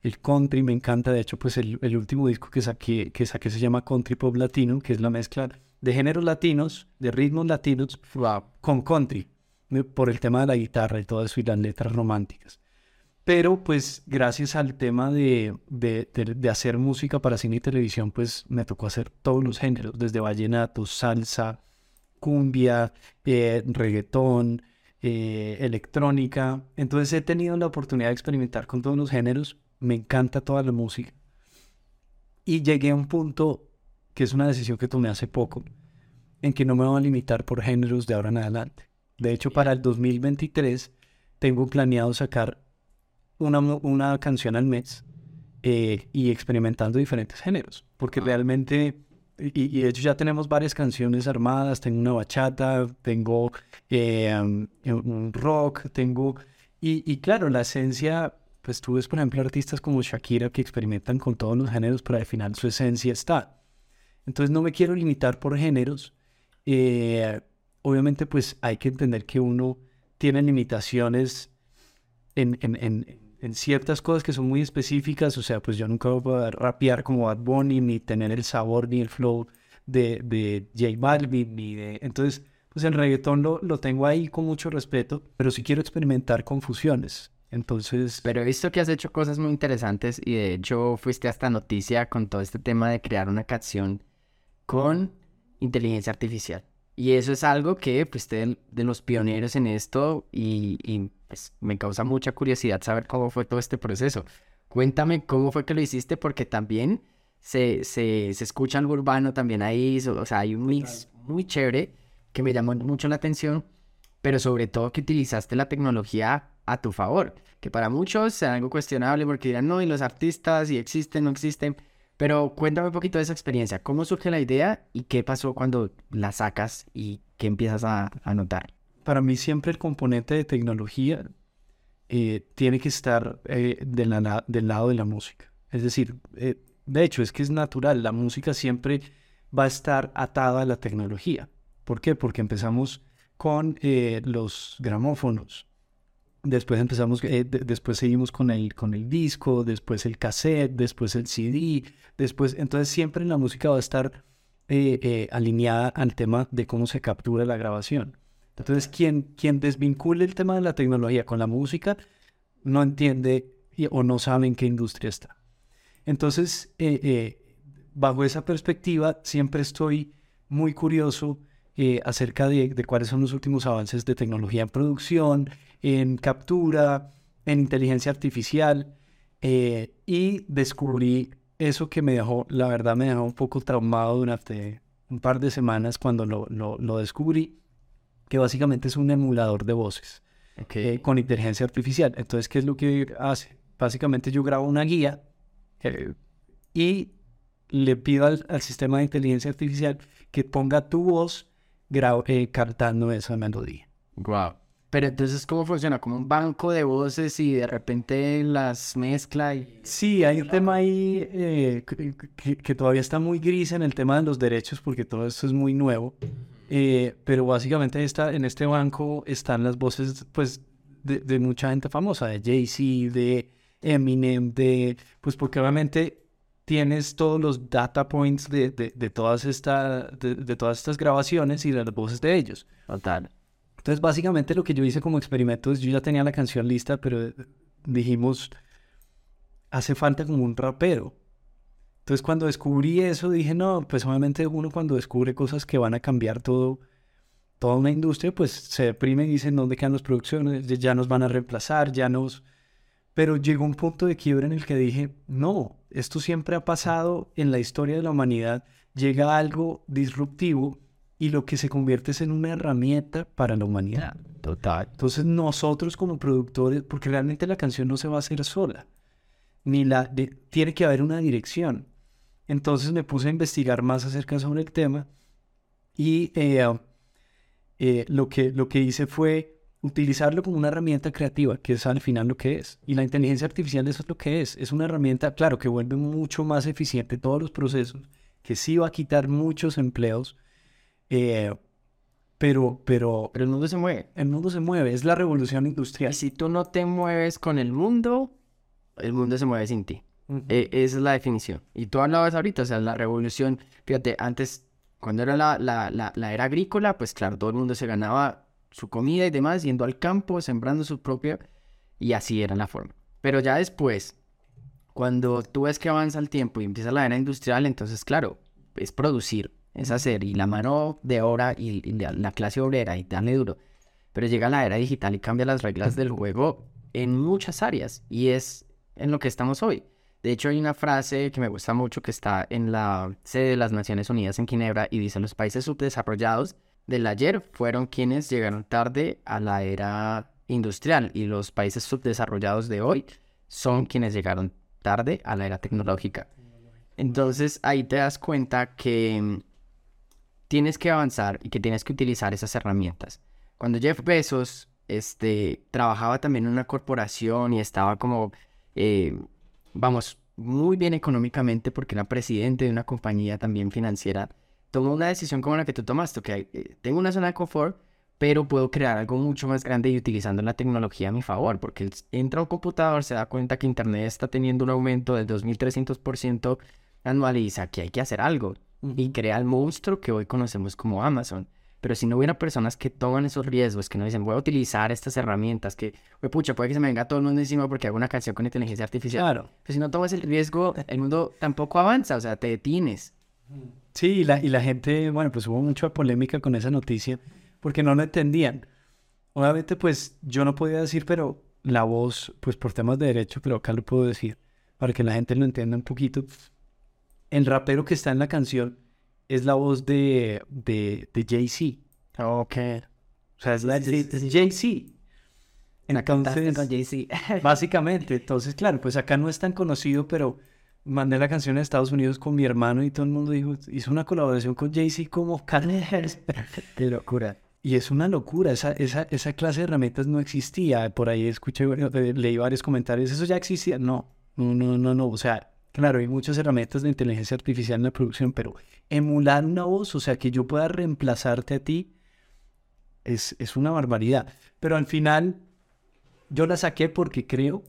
el country me encanta. De hecho, pues el, el, último disco que saqué, que saqué se llama Country Pop Latino, que es la mezcla de géneros latinos, de ritmos latinos, con country, por el tema de la guitarra y todo eso y las letras románticas. Pero pues gracias al tema de, de, de, hacer música para cine y televisión, pues me tocó hacer todos los géneros, desde vallenato, salsa, cumbia, eh, reggaetón, eh, electrónica. Entonces he tenido la oportunidad de experimentar con todos los géneros me encanta toda la música. Y llegué a un punto, que es una decisión que tomé hace poco, en que no me voy a limitar por géneros de ahora en adelante. De hecho, para el 2023 tengo planeado sacar una, una canción al mes eh, y experimentando diferentes géneros, porque ah. realmente, y, de hecho ya tenemos varias canciones armadas, tengo una bachata, tengo eh, un rock, tengo... Y, y claro, la esencia pues tú ves, por ejemplo, artistas como Shakira que experimentan con todos los géneros, pero al final su esencia está. Entonces no me quiero limitar por géneros. Eh, obviamente, pues hay que entender que uno tiene limitaciones en, en, en, en, ciertas cosas que son muy específicas. O sea, pues yo nunca voy a rapear como Bad Bunny, ni tener el sabor ni el flow de, de J Balvin, ni de... Entonces, pues el reggaetón lo, lo tengo ahí con mucho respeto, pero sí quiero experimentar con fusiones. Entonces... Pero he visto que has hecho cosas muy interesantes y de hecho fuiste hasta noticia con todo este tema de crear una canción con inteligencia artificial. Y eso es algo que, pues, de, de los pioneros en esto y, pues, me causa mucha curiosidad saber cómo fue todo este proceso. Cuéntame cómo fue que lo hiciste porque también se, se, se escucha algo urbano también ahí, o sea, hay un mix muy chévere que me llamó mucho la atención, pero sobre todo que utilizaste la tecnología a tu favor, que para muchos sea algo cuestionable porque dirán, no, y los artistas, y existen, no existen, pero cuéntame un poquito de esa experiencia, cómo surge la idea y qué pasó cuando la sacas y qué empiezas a, notar. Para mí siempre el componente de tecnología eh, tiene que estar eh, del lado de la música. Es decir, eh, de hecho es que es natural, la música siempre va a estar atada a la tecnología. ¿Por qué? Porque empezamos con los gramófonos, Después empezamos, eh, después seguimos con el, con el disco, después el cassette, después el CD, después, entonces siempre la música va a estar eh, eh, alineada al tema de cómo se captura la grabación. Entonces, quien, quien desvincule el tema de la tecnología con la música no entiende o no sabe en qué industria está. Entonces, bajo esa perspectiva, siempre estoy muy curioso acerca de, de, cuáles son los últimos avances de tecnología en producción, en captura, en inteligencia artificial, eh, y descubrí eso que me dejó, la verdad me dejó un poco traumado durante un par de semanas cuando lo, lo, descubrí, que básicamente es un emulador de voces eh, con inteligencia artificial. Entonces, ¿qué es lo que hace? Básicamente yo grabo una guía eh, y le pido al, al, sistema de inteligencia artificial que ponga tu voz cantando esa melodía. Wow. Pero entonces, ¿cómo funciona? Como un banco de voces y de repente las mezcla y... Sí, hay un tema ahí eh, que, que- que todavía está muy gris en el tema de los derechos porque todo esto es muy nuevo. Eh, pero básicamente está, en este banco están las voces pues, de, de mucha gente famosa, de Jay-Z, de Eminem, de... Pues porque obviamente tienes todos los data points de, de, de todas, esta, de, de todas estas grabaciones y de las voces de ellos. Total. Entonces, básicamente lo que yo hice como experimento es, yo ya tenía la canción lista, pero eh, dijimos, hace falta como un rapero. Entonces, cuando descubrí eso, dije, no, pues obviamente uno cuando descubre cosas que van a cambiar todo, toda una industria, pues se deprime y dice, ¿dónde quedan las producciones? Ya- Ya nos van a reemplazar, ya nos... Pero llegó un punto de quiebre en el que dije, no, esto siempre ha pasado en la historia de la humanidad, llega algo disruptivo y lo que se convierte es en una herramienta para la humanidad. Total. Entonces nosotros como productores, porque realmente la canción no se va a hacer sola, ni la de- tiene que haber una dirección. Entonces me puse a investigar más acerca sobre el tema y eh, eh, lo, que, lo que hice fue utilizarlo como una herramienta creativa, que es al final lo que es. Y la inteligencia artificial eso es lo que es. Es una herramienta, claro, que vuelve mucho más eficiente todos los procesos, que sí va a quitar muchos empleos, eh, pero, pero Pero el mundo se mueve. el mundo se mueve, es la revolución industrial. Y si tú no te mueves con el mundo, el mundo se mueve sin ti. Ujú. Eh, esa es la definición. Y tú hablabas ahorita, o sea, la revolución, fíjate, antes, cuando era la, la, la, la era agrícola, pues claro, todo el mundo se ganaba su comida y demás, yendo al campo, sembrando su propia, y así era la forma. Pero ya después, cuando tú ves que avanza el tiempo y empieza la era industrial, entonces, claro, es producir, es hacer, y la mano de obra y, y la, la clase obrera, y darle duro. Pero llega la era digital y cambia las reglas del juego en muchas áreas, y es en lo que estamos hoy. De hecho, hay una frase que me gusta mucho que está en la sede de las Naciones Unidas en Ginebra y dice, los países subdesarrollados del ayer fueron quienes llegaron tarde a la era industrial y los países subdesarrollados de hoy son quienes llegaron tarde a la era tecnológica. Entonces ahí te das cuenta que mm, tienes que avanzar y que tienes que utilizar esas herramientas. Cuando Jeff Bezos este, trabajaba también en una corporación y estaba como, eh, vamos, muy bien económicamente porque era presidente de una compañía también financiera, tomó una decisión como la que tú tomaste, que eh, tengo una zona de confort, pero puedo crear algo mucho más grande y utilizando la tecnología a mi favor, porque entra a un computador, se da cuenta que Internet está teniendo un aumento del 2.300% anual y dice, aquí hay que hacer algo, y crea el monstruo que hoy conocemos como Amazon. Pero si no hubiera personas que toman esos riesgos, que no dicen, voy a utilizar estas herramientas, que, "Güey, pucha, puede que se me venga todo el mundo encima porque hago una canción con inteligencia artificial. Claro. Pero si no tomas el riesgo, el mundo tampoco avanza, o sea, te detienes. Sí, y la, y la gente, bueno, pues hubo mucha polémica con esa noticia porque no lo entendían. Obviamente, pues yo no podía decir, pero la voz, pues por temas de derecho, pero acá lo puedo decir para que la gente lo entienda un poquito. El rapero que está en la canción es la voz de, de, de Jay-Z. Ok. O sea, es la de Jay-Z. Entonces, con Jay-Z. Básicamente, entonces, claro, pues acá no es tan conocido, pero mandé la canción a Estados Unidos con mi hermano y todo el mundo dijo, hizo una colaboración con Jay-Z como Carnes. Qué locura. Y es una locura, esa, esa, esa clase de herramientas no existía. Por ahí escuché, leí varios comentarios, eso ya existía. No, no, no, no, no. O sea, claro, hay muchas herramientas de inteligencia artificial en la producción, pero emular una voz, o sea, que yo pueda reemplazarte a ti, es, es una barbaridad. Pero al final, yo la saqué porque creo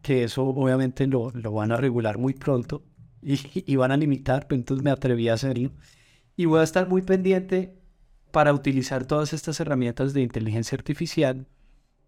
que eso obviamente lo, lo van a regular muy pronto y, van a limitar, pero entonces me atreví a hacerlo. Y voy a estar muy pendiente para utilizar todas estas herramientas de inteligencia artificial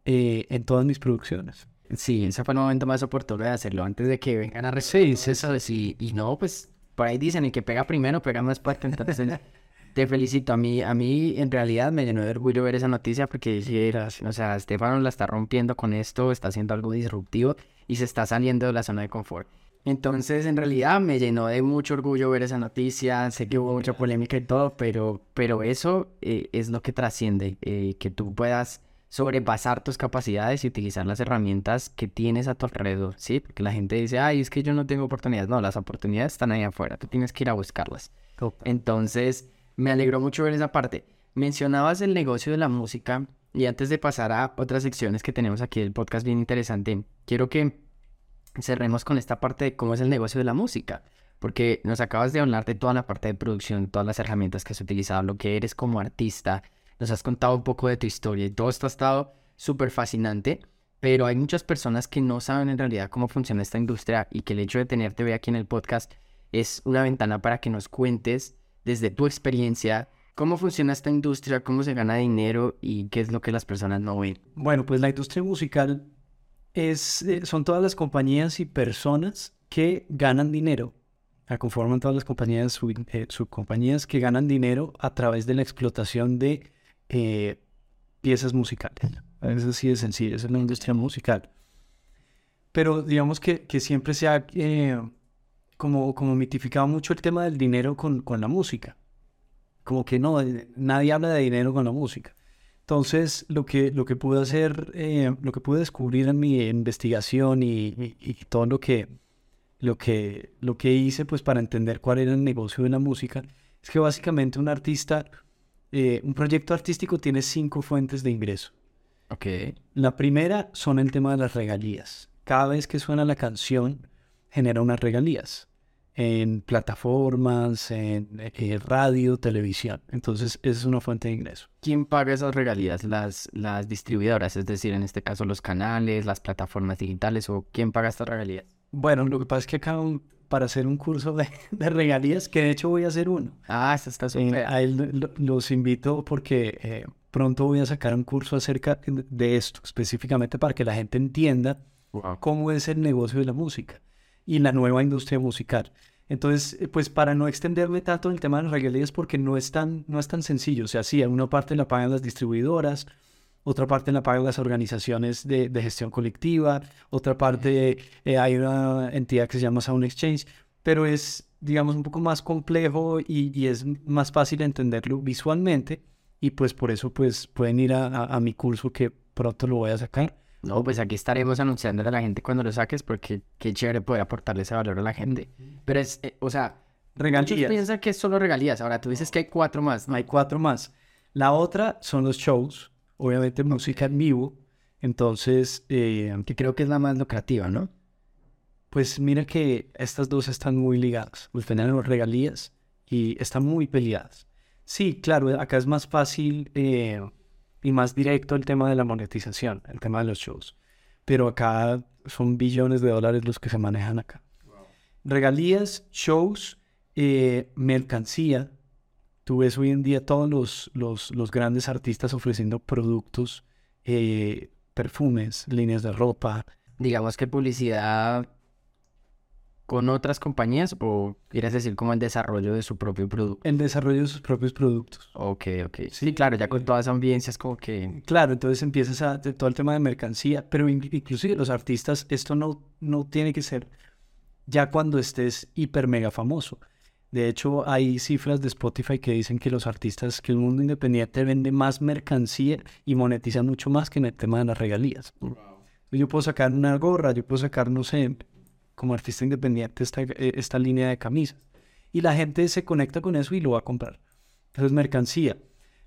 eh, en todas mis producciones. Sí, ese fue el momento más oportuno de hacerlo, antes de que vengan a recibir eso. Y, y no, pues, por ahí dicen, el que pega primero, pega más fuerte. Entonces, te felicito. A mí, a mí, en realidad, me llenó de orgullo ver esa noticia porque, sí, o sea, Estefano la está rompiendo con esto, está haciendo algo disruptivo y se está saliendo de la zona de confort. Entonces, en realidad, me llenó de mucho orgullo ver esa noticia. Sé que hubo mucha polémica y todo, pero, pero eso eh, es lo que trasciende, eh, que tú puedas sobrepasar tus capacidades y utilizar las herramientas que tienes a tu alrededor, ¿sí? Porque la gente dice, ay, es que yo no tengo oportunidades. No, las oportunidades están ahí afuera, tú tienes que ir a buscarlas. Entonces, me alegró mucho ver esa parte. Mencionabas el negocio de la música Y antes de pasar a otras secciones que tenemos aquí del podcast bien interesante, quiero que cerremos con esta parte de cómo es el negocio de la música. Porque nos acabas de hablar de toda la parte de producción, todas las herramientas que has utilizado, lo que eres como artista. Nos has contado un poco de tu historia y todo esto ha estado súper fascinante. Pero hay muchas personas que no saben en realidad cómo funciona esta industria y que el hecho de tenerte hoy aquí en el podcast es una ventana para que nos cuentes desde tu experiencia cómo funciona esta industria, cómo se gana dinero y qué es lo que las personas no ven. Bueno, pues la industria musical es, eh, son todas las compañías y personas que ganan dinero. La conforman todas las compañías, eh, subcompañías que ganan dinero a través de la explotación de eh, piezas musicales. Eso sí es sencillo, es la industria musical. Pero digamos que, que siempre se ha como, como mitificado mucho el tema del dinero con, con la música. Como que no, nadie habla de dinero con la música. Entonces, lo que, lo que pude hacer, eh, lo que pude descubrir en mi investigación y, y, todo lo que, lo, que, lo que hice pues para entender cuál era el negocio de la música, es que básicamente un artista, eh, un proyecto artístico tiene cinco fuentes de ingreso. Ok. La primera son el tema de las regalías. Cada vez que suena la canción, genera unas regalías en plataformas, en eh, radio, televisión. Entonces, esa es una fuente de ingreso. ¿Quién paga esas regalías? Las, las distribuidoras, es decir, en este caso los canales, las plataformas digitales, o quién paga estas regalías? Bueno, lo que pasa es que acá para hacer un curso de, de, regalías, que de hecho voy a hacer uno. Ah, eso está súper. Eh, a él los invito porque eh, pronto voy a sacar un curso acerca de esto, específicamente para que la gente entienda cómo es el negocio de la música y la nueva industria musical. Entonces, eh, pues para no extenderme tanto en el tema de las regalías, porque no es tan, no es tan sencillo. O sea, sí, una parte la pagan las distribuidoras, otra parte la pagan las organizaciones de, gestión colectiva, otra parte eh, hay una entidad que se llama Sound Exchange, pero es, digamos, un poco más complejo y, es más fácil entenderlo visualmente y pues por eso pues pueden ir a mi curso que pronto lo voy a sacar no, pues aquí estaremos anunciándole a la gente cuando lo saques porque qué chévere poder aportarle ese valor a la gente. Pero es, eh, o sea, regalías. Piensan que es solo regalías. Ahora tú dices que hay cuatro más. No hay cuatro más. La otra son los shows, obviamente música en vivo. Entonces, eh, que creo que es la más lucrativa, ¿no? Pues mira que estas dos están muy ligadas. Pues tener los regalías y están muy peleadas. Sí, claro, acá es más fácil eh, y más directo el tema de la monetización, el tema de los shows. Pero acá son billones de dólares los que se manejan acá. Regalías, shows, eh, mercancía. Tú ves hoy en día todos los, los, los grandes artistas ofreciendo productos, eh, perfumes, líneas de ropa. Digamos que publicidad con otras compañías o quieres decir como el desarrollo de su propio producto? El desarrollo de sus propios productos. Ok, ok. Sí, claro, ya con todas esas audiencias como que... Claro, entonces empiezas a todo el tema de mercancía, pero inclusive los artistas, esto no, no tiene que ser ya cuando estés hiper mega famoso. De hecho, hay cifras de Spotify que dicen que los artistas, que el mundo independiente vende más mercancía y monetiza mucho más que en el tema de las regalías. Yo puedo sacar una gorra, yo puedo sacar, no sé, como artista independiente esta, esta línea de camisas. Y la gente se conecta con eso y lo va a comprar. Eso es mercancía.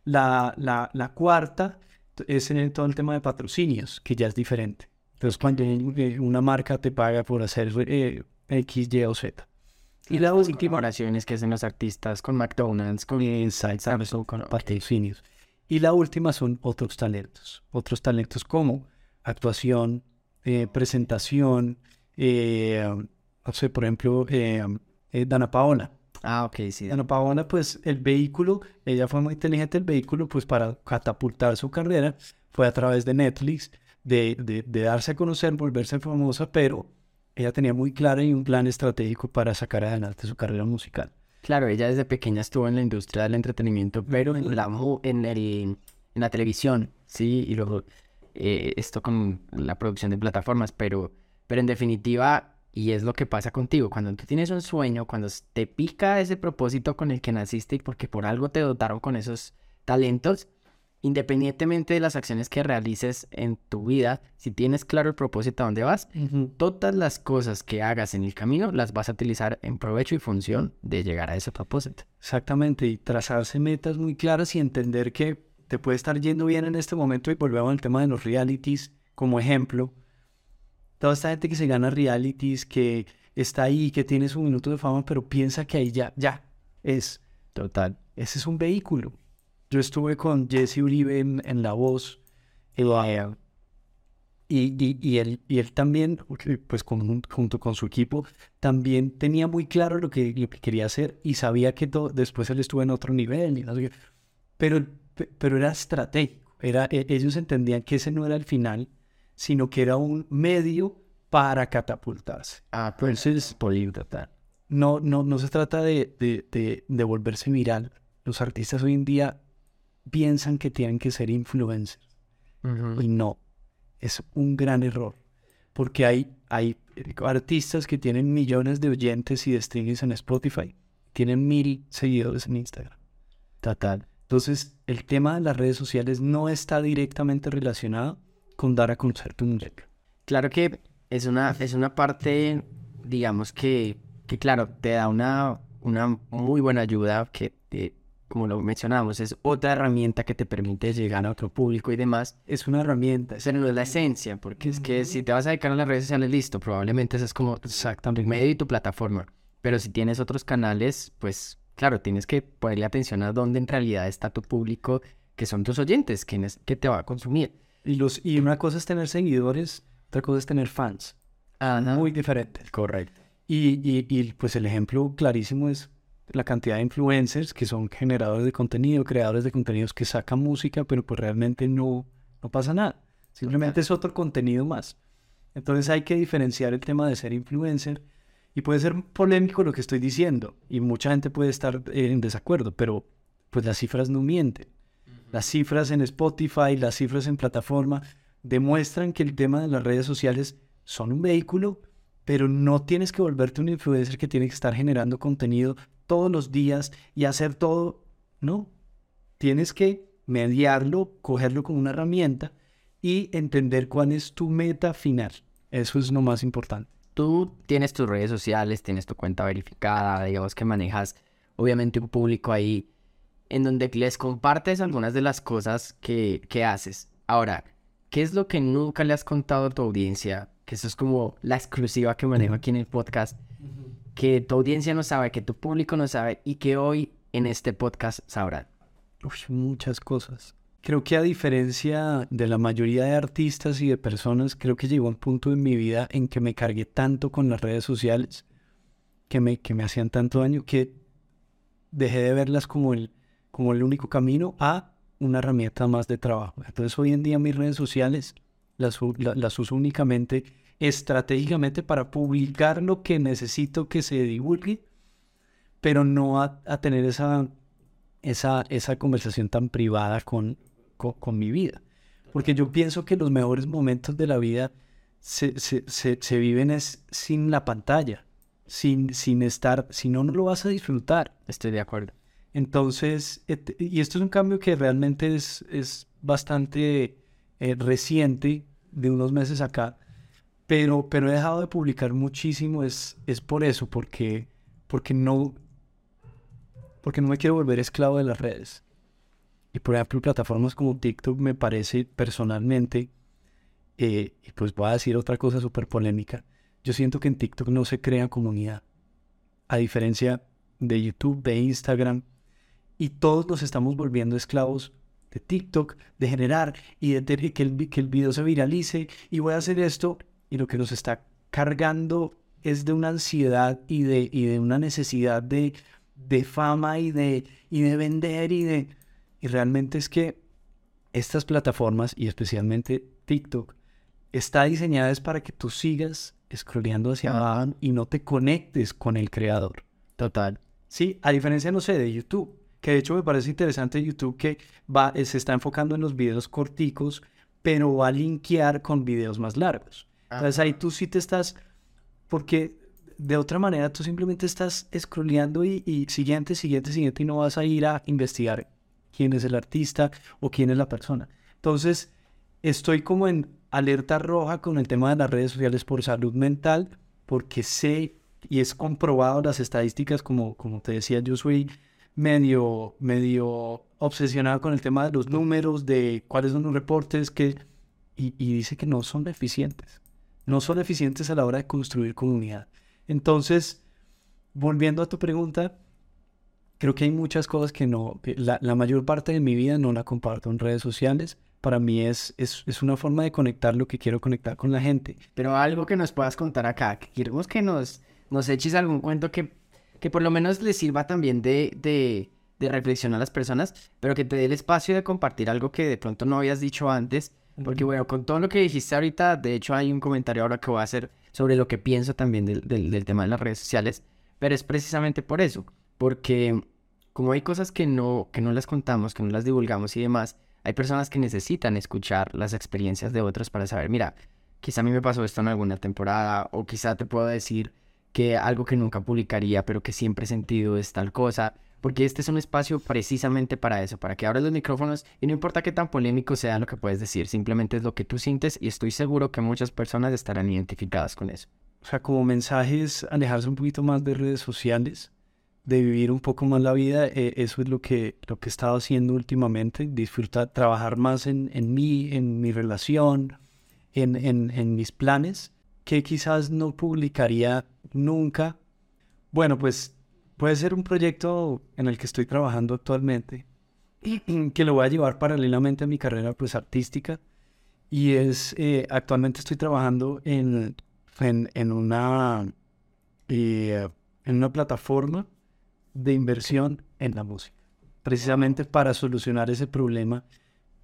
La, la, la cuarta es en todo el tema de patrocinios, que ya es diferente. Entonces, cuando una marca te paga por hacer eh, X, Y o Z. Y la última oraciones que hacen los artistas con McDonald's, con Insights, con patrocinios. Y la última son otros talentos. Otros talentos como actuación, presentación, eh, no sé, por ejemplo, eh, eh, Dana Paola. Ah, ok, sí. Dana Paola, pues el vehículo, ella fue muy inteligente, el vehículo, pues para catapultar su carrera, fue a través de Netflix, de, de, de darse a conocer, volverse famosa, pero ella tenía muy claro y un plan estratégico para sacar adelante su carrera musical. Claro, ella desde pequeña estuvo en la industria del entretenimiento, pero en la, en el, en la televisión, sí, y luego esto con la producción de plataformas, pero pero en definitiva, y es lo que pasa contigo, cuando tú tienes un sueño, cuando te pica ese propósito con el que naciste y porque por algo te dotaron con esos talentos, independientemente de las acciones que realices en tu vida, si tienes claro el propósito a dónde vas, todas las cosas que hagas en el camino las vas a utilizar en provecho y función de llegar a ese propósito. Exactamente, y trazarse metas muy claras y entender que te puede estar yendo bien en este momento y volvemos al tema de los realities como ejemplo. Toda esta gente que se gana realities, que está ahí, que tiene su minuto de fama, pero piensa que ahí ya, ya, es. Total. Ese es un vehículo. Yo estuve con Jesse Uribe en, en La Voz. eh, y, y, y, él, y él también, pues con, junto con su equipo, también tenía muy claro lo que, lo que quería hacer y sabía que todo, después él estuvo en otro nivel. Y pero, pero era estratégico. Era, e- ellos entendían que ese no era el final, sino que era un medio para catapultarse. Ah, pues es políglota. No, no, no se trata de, de, de, de volverse viral. Los artistas hoy en día piensan que tienen que ser influencers. Y no, es un gran error. Porque hay, hay artistas que tienen millones de oyentes y de streamings en Spotify. Tienen mil seguidores en Instagram. Total. Entonces, el tema de las redes sociales no está directamente relacionado con dar a conocer tu música. Claro que es una, es una parte, digamos que, que claro, te da una, una muy buena ayuda que, eh, como lo mencionamos, es otra herramienta que te permite llegar a otro público y demás. Es una herramienta. Esa no es la esencia, porque es que si te vas a dedicar a las redes sociales, listo, probablemente esa es como Exactamente. medio y tu plataforma. Pero si tienes otros canales, pues claro, tienes que ponerle atención a dónde en realidad está tu público, que son tus oyentes, quienes que te va a consumir. Y, los, y una cosa es tener seguidores, otra cosa es tener fans. Muy diferentes. correcto. Y, y, y, pues el ejemplo clarísimo es la cantidad de influencers que son generadores de contenido, creadores de contenidos que sacan música, pero pues realmente no, no pasa nada. Simplemente es otro contenido más. Entonces hay que diferenciar el tema de ser influencer. Y puede ser polémico lo que estoy diciendo. Y mucha gente puede estar eh, en desacuerdo, pero pues las cifras no mienten. Las cifras en Spotify, las cifras en plataforma, demuestran que el tema de las redes sociales son un vehículo, pero no tienes que volverte un influencer que tiene que estar generando contenido todos los días y hacer todo. No. Tienes que mediarlo, cogerlo como una herramienta y entender cuál es tu meta final. Eso es lo más importante. Tú tienes tus redes sociales, tienes tu cuenta verificada, digamos que manejas obviamente un público ahí en donde les compartes algunas de las cosas que, que haces. Ahora, ¿qué es lo que nunca le has contado a tu audiencia? Que eso es como la exclusiva que manejo aquí en el podcast. Que tu audiencia no sabe, que tu público no sabe y que hoy en este podcast sabrán. Uf, muchas cosas. Creo que a diferencia de la mayoría de artistas y de personas, creo que llegó un punto en mi vida en que me cargué tanto con las redes sociales, que me, que me hacían tanto daño, que dejé de verlas como el, como el único camino a una herramienta más de trabajo. Entonces hoy en día mis redes sociales las, las uso únicamente estratégicamente para publicar lo que necesito que se divulgue, pero no a, a tener esa, esa, esa conversación tan privada con, con, con mi vida. Porque yo pienso que los mejores momentos de la vida se, se, se, se viven es sin la pantalla, sin, sin estar, si no, no lo vas a disfrutar. Estoy de acuerdo. Entonces, y esto es un cambio que realmente es, es bastante eh, reciente, de unos meses acá, pero, pero he dejado de publicar muchísimo, es, es por eso, porque, porque, no, porque no me quiero volver esclavo de las redes. Y por ejemplo, plataformas como TikTok me parece personalmente, eh, y pues voy a decir otra cosa súper polémica, yo siento que en TikTok no se crea comunidad, a diferencia de YouTube, de Instagram, y todos nos estamos volviendo esclavos de TikTok, de generar y de que el, que el video se viralice y voy a hacer esto y lo que nos está cargando es de una ansiedad y de, y de una necesidad de, de fama y de, y de vender y de... Y realmente es que estas plataformas y especialmente TikTok está diseñada es para que tú sigas scrolleando hacia abajo y no te conectes con el creador. Total. Sí, a diferencia, no sé, de YouTube, que de hecho me parece interesante YouTube que va, se está enfocando en los videos corticos, pero va a linkear con videos más largos. Entonces ahí tú sí te estás, porque de otra manera tú simplemente estás scrolleando y, y siguiente, siguiente, siguiente y no vas a ir a investigar quién es el artista o quién es la persona. Entonces estoy como en alerta roja con el tema de las redes sociales por salud mental, porque sé y es comprobado las estadísticas, como, como te decía, yo soy medio, medio obsesionado con el tema de los números, de cuáles son los reportes, que, y, y dice que no son eficientes. No son eficientes a la hora de construir comunidad. Entonces, volviendo a tu pregunta, creo que hay muchas cosas que no, la, mayor parte de mi vida no la comparto en redes sociales. Para mí es, es, es una forma de conectar lo que quiero conectar con la gente. Pero algo que nos puedas contar acá, que queremos que nos, nos eches algún cuento que, que por lo menos le sirva también de, de, de reflexión a las personas, pero que te dé el espacio de compartir algo que de pronto no habías dicho antes. Porque bueno, con todo lo que dijiste ahorita, de hecho hay un comentario ahora que voy a hacer sobre lo que pienso también del, del, del tema de las redes sociales, pero es precisamente por eso, porque como hay cosas que no, que no las contamos, que no las divulgamos y demás, hay personas que necesitan escuchar las experiencias de otros para saber, mira, quizá a mí me pasó esto en alguna temporada, o quizá te puedo decir que algo que nunca publicaría, pero que siempre he sentido es tal cosa, porque este es un espacio precisamente para eso, para que abras los micrófonos y no importa qué tan polémico sea lo que puedes decir, simplemente es lo que tú sientes y estoy seguro que muchas personas estarán identificadas con eso. O sea, como mensajes, alejarse un poquito más de redes sociales, de vivir un poco más la vida, eh, eso es lo que, lo que he estado haciendo últimamente, disfrutar, trabajar más en, en mí, en mi relación, en, en, en mis planes, que quizás no publicaría nunca. Bueno, pues puede ser un proyecto en el que estoy trabajando actualmente, que lo voy a llevar paralelamente a mi carrera pues artística, y es, eh, actualmente estoy trabajando en, en, en una, eh, en una plataforma de inversión en la música, precisamente para solucionar ese problema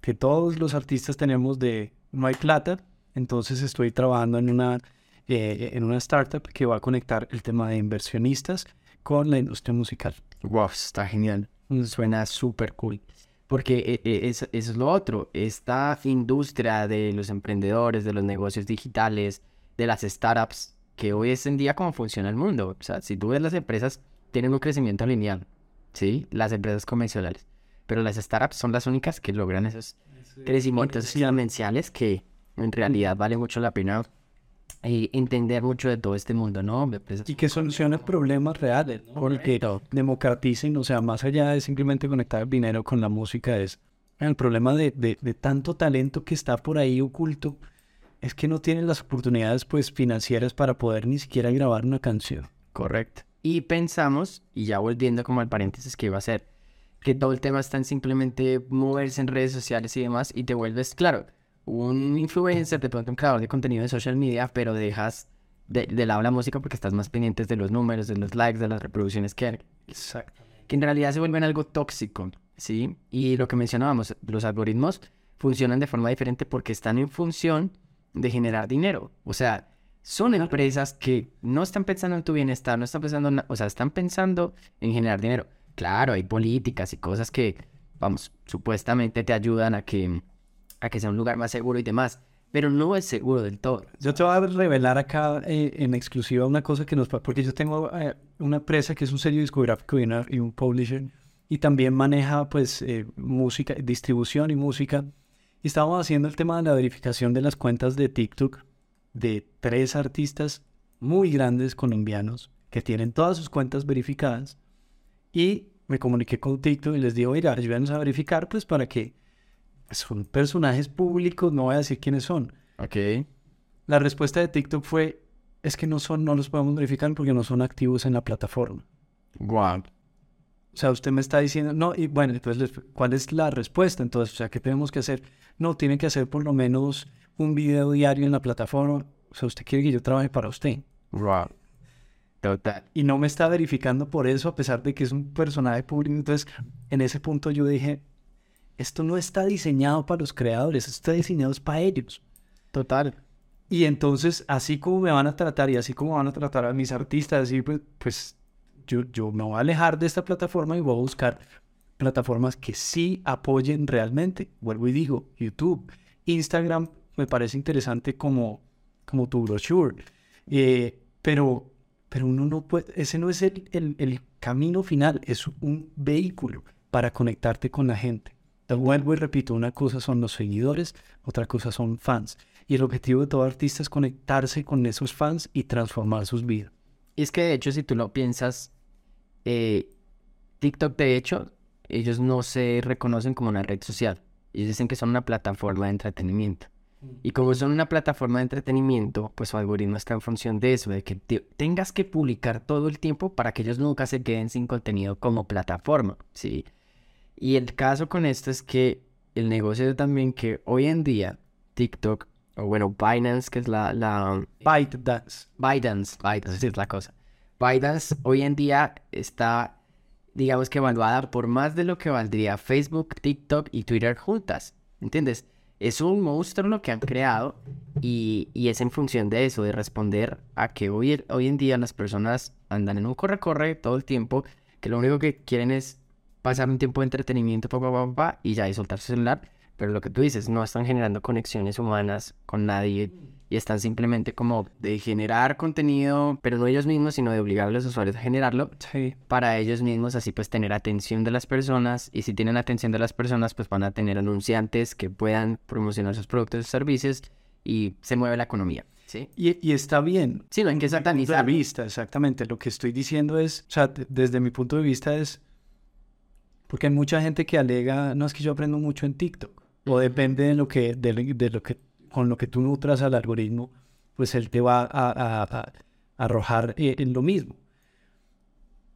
que todos los artistas tenemos de no hay plata, entonces estoy trabajando en una, eh, en una startup que va a conectar el tema de inversionistas con la industria musical. Wow, está genial, suena súper cool. Porque eso, eso es lo otro, esta industria de los emprendedores, de los negocios digitales, de las startups, que hoy es en día cómo funciona el mundo. O sea, si tú ves las empresas tienen un crecimiento lineal, ¿sí? Las empresas convencionales. Pero las startups son las únicas que logran esos crecimientos exponenciales que en realidad vale mucho la pena eh, entender mucho de todo este mundo, ¿no? Y que soluciona problemas reales, ¿no? porque democraticen, o sea, más allá de simplemente conectar el dinero con la música, es el problema de, de, de tanto talento que está por ahí oculto, es que no tienen las oportunidades pues financieras para poder ni siquiera grabar una canción. Correcto. Y pensamos, y ya volviendo como al paréntesis que iba a hacer, que todo el tema está en simplemente moverse en redes sociales y demás, y te vuelves, claro, un influencer, de pronto un creador de contenido de social media, pero dejas de, de lado la música porque estás más pendientes de los números, de los likes, de las reproducciones que. Que en realidad se vuelven algo tóxico, ¿sí? Y lo que mencionábamos, los algoritmos funcionan de forma diferente porque están en función de generar dinero. O sea, son empresas que no están pensando en tu bienestar, no están pensando, en, o sea, están pensando en generar dinero. Claro, hay políticas y cosas que, vamos, supuestamente te ayudan a que, a que sea un lugar más seguro y demás, pero no es seguro del todo. Yo te voy a revelar acá eh, en exclusiva una cosa que nos porque yo tengo eh, una empresa que es un sello discográfico y, una, y un publisher, y también maneja pues eh, música, distribución y música. Y estábamos haciendo el tema de la verificación de las cuentas de TikTok de tres artistas muy grandes colombianos que tienen todas sus cuentas verificadas y me comuniqué con TikTok y les digo, oiga, ayúdenos a verificar pues para que son personajes públicos, no voy a decir quiénes son. Ok. La respuesta de TikTok fue, es que no son, no los podemos verificar porque no son activos en la plataforma. Wow. O sea, usted me está diciendo, no, y bueno, entonces, ¿cuál es la respuesta? Entonces, o sea, ¿qué tenemos que hacer? No, tienen que hacer por lo menos un video diario en la plataforma. O sea, usted quiere que yo trabaje para usted. Wow. Total. Y no me está verificando por eso, a pesar de que es un personaje público. Entonces, en ese punto yo dije, esto no está diseñado para los creadores, esto está diseñado para ellos. Total. Y entonces, así como me van a tratar y así como van a tratar a mis artistas, así pues, pues yo, yo me voy a alejar de esta plataforma y voy a buscar plataformas que sí apoyen realmente. Vuelvo y digo, YouTube, Instagram me parece interesante como, como tu brochure. Eh, pero, pero uno no puede, ese no es el, el, el, camino final, es un vehículo para conectarte con la gente. Te vuelvo y repito, una cosa son los seguidores, otra cosa son fans. Y el objetivo de todo artista es conectarse con esos fans y transformar sus vidas. Y es que de hecho si tú lo piensas, eh, TikTok, de hecho, ellos no se reconocen como una red social. Ellos dicen que son una plataforma de entretenimiento. Y como son una plataforma de entretenimiento, pues su algoritmo está en función de eso, de que tengas que publicar todo el tiempo para que ellos nunca se queden sin contenido como plataforma, ¿sí? Y el caso con esto es que el negocio también que hoy en día TikTok, o bueno, Binance, que es la... la ByteDance. Binance, Binance es la cosa. Binance hoy en día está, digamos que evaluada por más de lo que valdría Facebook, TikTok y Twitter juntas, ¿entiendes? es un monstruo lo que han creado y, es en función de eso, de responder a que hoy, hoy en día las personas andan en un corre-corre todo el tiempo, que lo único que quieren es pasar un tiempo de entretenimiento y ya y soltar su celular, pero lo que tú dices, no están generando conexiones humanas con nadie y están simplemente como de generar contenido, pero no ellos mismos, sino de obligar a los usuarios a generarlo para ellos mismos, así pues tener atención de las personas y si tienen atención de las personas, pues van a tener anunciantes que puedan promocionar sus productos y servicios y se mueve la economía. ¿Sí? Y, está bien. Sí, no hay que satanizar. vista, exactamente. Lo que estoy diciendo es, o sea, desde mi punto de vista es, porque hay mucha gente que alega, no es que yo aprendo mucho en TikTok, o depende de lo que, de lo que con lo que tú nutras al algoritmo, pues él te va a, arrojar eh, en lo mismo.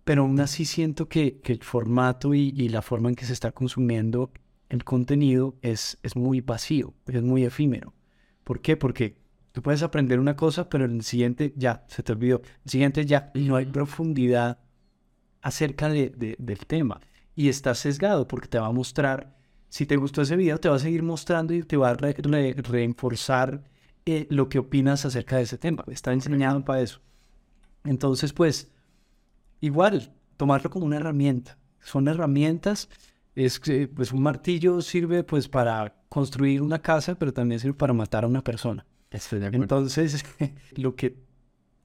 Pero aún así siento que, el formato y, la forma en que se está consumiendo el contenido es, es muy vacío, es muy efímero. ¿Por qué? Porque tú puedes aprender una cosa, pero en el siguiente ya se te olvidó. El siguiente ya no hay profundidad acerca de, del tema. Y está sesgado porque te va a mostrar si te gustó ese video, te va a seguir mostrando y te va a reforzar eh, lo que opinas acerca de ese tema. Está enseñado para eso. Entonces, pues, igual, tomarlo como una herramienta. Son herramientas. Es que, pues, un martillo sirve, pues, para construir una casa, pero también sirve para matar a una persona. Entonces, lo que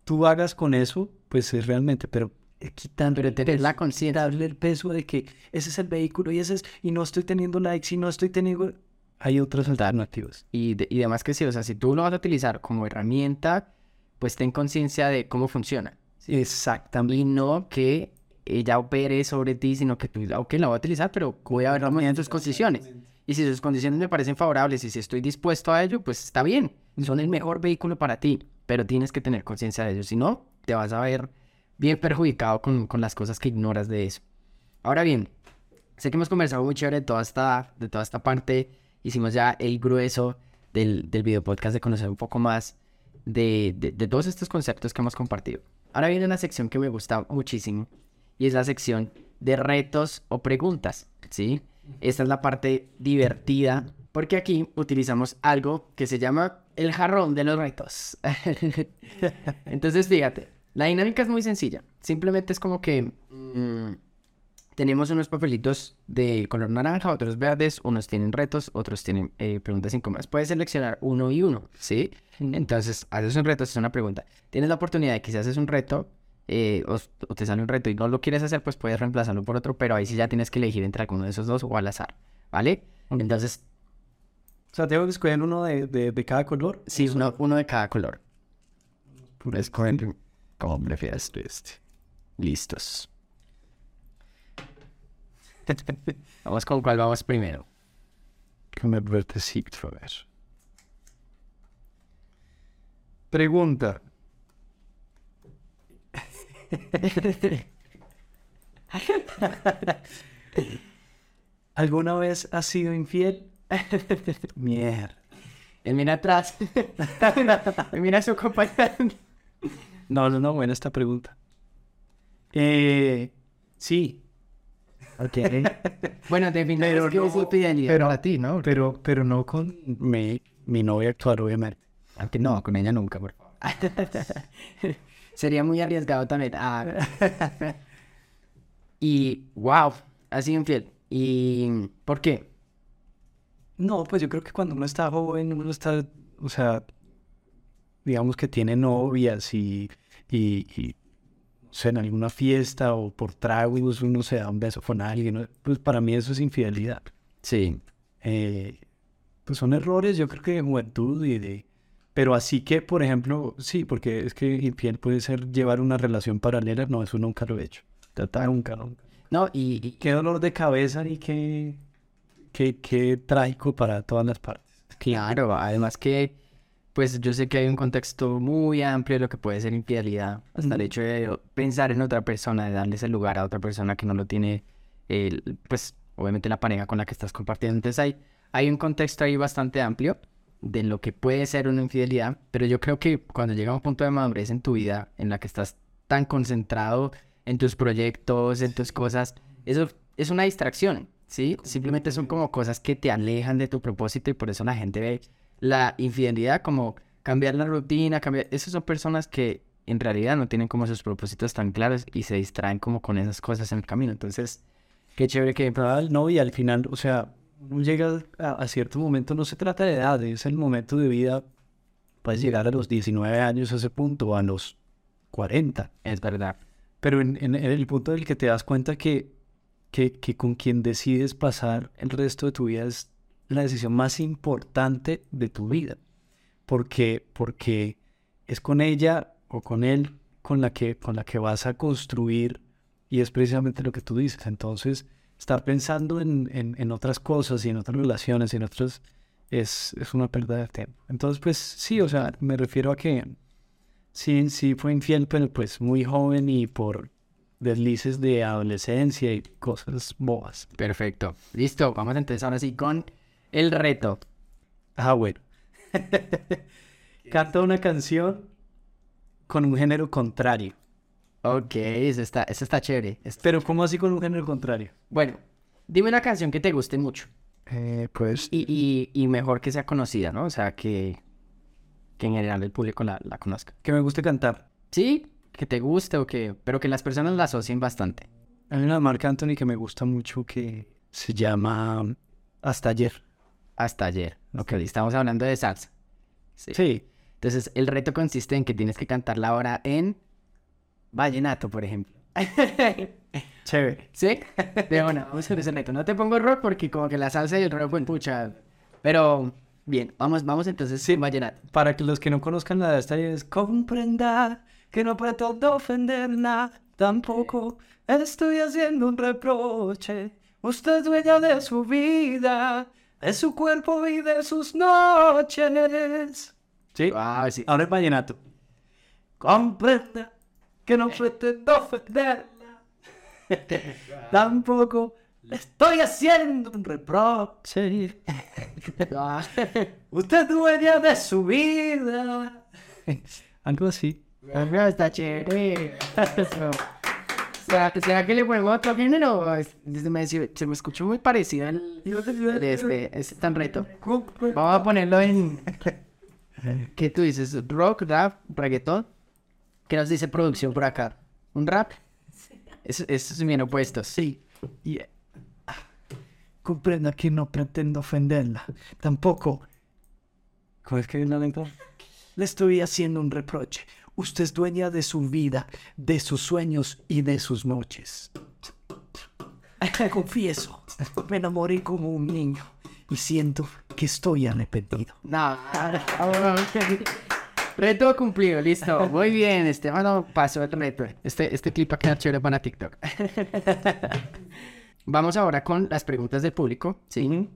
tú hagas con eso, pues, es realmente, pero eh, quitando pero tener la conciencia darle el peso de que ese es el vehículo y ese es y no estoy teniendo likes y no estoy teniendo hay otras alternativas y, de, y demás que sí o sea si tú lo vas a utilizar como herramienta pues ten conciencia de cómo funciona exactamente y no que ella opere sobre ti sino que tú ok la voy a utilizar pero voy a ver en sus condiciones. Y si sus condiciones me parecen favorables y si estoy dispuesto a ello pues está bien son el mejor vehículo para ti pero tienes que tener conciencia de ello si no te vas a ver bien perjudicado con, las cosas que ignoras de eso. Ahora bien, sé que hemos conversado muy chévere de toda esta, de toda esta parte. Hicimos ya el grueso del, del video podcast de conocer un poco más de, de, todos estos conceptos que hemos compartido. Ahora viene una sección que me gusta muchísimo y es la sección de retos o preguntas, ¿sí? Esta es la parte divertida porque aquí utilizamos algo que se llama el jarrón de los retos. Entonces, fíjate, la dinámica es muy sencilla. Simplemente es como que mm, tenemos unos papelitos de color naranja, otros verdes, unos tienen retos, otros tienen eh, preguntas incómodas. Puedes seleccionar uno y uno, ¿sí? Entonces, haces un reto, es una pregunta. Tienes la oportunidad de que si haces un reto eh, o, te sale un reto y no lo quieres hacer, pues puedes reemplazarlo por otro, pero ahí sí ya tienes que elegir entre alguno de esos dos o al azar, ¿vale? Entonces... O sea, tengo que escoger uno de, cada color. Sí, uno, uno de cada color. Escoger como prefieras este. Listos. vamos con cuál vamos primero. Con el vertecito, a ver. Pregunta. ¿Alguna vez has sido infiel? Mierda. Él mira atrás. mira a su compañero. No, no, no, buena esta pregunta. Eh, sí. Ok. bueno, definitivamente pero no, pero, a ti, ¿no? Pero, pero no con mi, mi novia actual, obviamente. Aunque no, con ella nunca, por favor. Sería muy arriesgado también. Ah. y, wow, así infiel. ¿Y por qué? No, pues yo creo que cuando uno está joven, uno está, o sea, digamos que tiene novias y, y, en alguna fiesta o por tragos uno se da un beso con alguien, pues para mí eso es infidelidad. Sí. Eh, pues son errores, yo creo que de juventud y de... Pero así que, por ejemplo, sí, porque es que infiel puede ser llevar una relación paralela, no, eso nunca lo he hecho. Total, nunca, nunca. No, y, y- Qué dolor de cabeza y qué, qué, qué trágico para todas las partes. claro, además que, pues yo sé que hay un contexto muy amplio de lo que puede ser infidelidad, hasta el hecho de pensar en otra persona, de darle ese lugar a otra persona que no lo tiene, pues obviamente la pareja con la que estás compartiendo. Entonces hay, hay un contexto ahí bastante amplio de lo que puede ser una infidelidad, pero yo creo que cuando llega un punto de madurez en tu vida en la que estás tan concentrado en tus proyectos, en tus cosas, eso es una distracción, ¿sí? Simplemente son como cosas que te alejan de tu propósito y por eso la gente ve la infidelidad como cambiar la rutina, cambiar... Esas son personas que en realidad no tienen como sus propósitos tan claros y se distraen como con esas cosas en el camino. Entonces, qué chévere que... No, y al final, o sea, uno llega a, a cierto momento, no se trata de edad, es el momento de vida. Puedes llegar a los 19 años a ese punto, a los 40. Es verdad. Pero en, en- en el punto en el que te das cuenta que, que, que con quien decides pasar el resto de tu vida es la decisión más importante de tu vida. Porque, porque es con ella o con él con la que, con la que vas a construir y es precisamente lo que tú dices. Entonces, estar pensando en, en- otras cosas y en otras relaciones y en otras es, es una pérdida de tiempo. Entonces, pues sí, o sea, me refiero a que sí, sí fue infiel, pero pues muy joven y por deslices de adolescencia y cosas bobas. Perfecto. Listo, vamos entonces ahora sí con el reto. Ah, bueno. Canta una canción con un género contrario. Ok, eso está, eso está chévere. Es- Pero ¿cómo así con un género contrario? Bueno, dime una canción que te guste mucho pues... y, y, y mejor que sea conocida, ¿no? O sea, que, que en general el público la, la conozca. Que me guste cantar. Sí, que te guste o que... Pero que las personas la asocien bastante. Hay una de Marc Anthony que me gusta mucho que se llama Hasta ayer. Hasta ayer. Ok, estamos hablando de salsa. Sí. Sí. Entonces, el reto consiste en que tienes que cantarla ahora en vallenato, por ejemplo. Chévere. ¿Sí? De una, vamos a hacer ese reto. No te pongo rock porque como que la salsa y el rock, pues, pucha. Pero, bien, vamos, vamos entonces Sí. en vallenato. Para que los que no conozcan la de ayer es comprenda que no pretendo ofenderla, tampoco estoy haciendo un reproche. Usted es dueña de su vida, de su cuerpo y de sus noches. ¿Sí? Ah, sí. Ahora es vallenato. Comprenda que no pretendo ofenderla. Tampoco le estoy haciendo un reproche. Usted es dueña de su vida. Algo así. está chévere. ¿Será, será que le ponemos otro género? Es- Se me, se me escuchó muy parecido este, este tan reto. Vamos a ponerlo en... ¿Qué tú dices? ¿Rock, rap, reggaetón? ¿Qué nos dice producción por acá? ¿Un rap? Eso es bien opuesto. Sí. Y, ah, comprenda que no pretendo ofenderla. Tampoco. ¿Cómo es que es la letra? Le estoy haciendo un reproche. Usted es dueña de su vida, de sus sueños y de sus noches. Confieso, me enamoré como un niño y siento que estoy arrepentido. No, reto cumplido, listo. Muy bien, Esteban pasó el reto. Este, este clip va a quedar chévere para TikTok. Vamos ahora con las preguntas del público, ¿sí?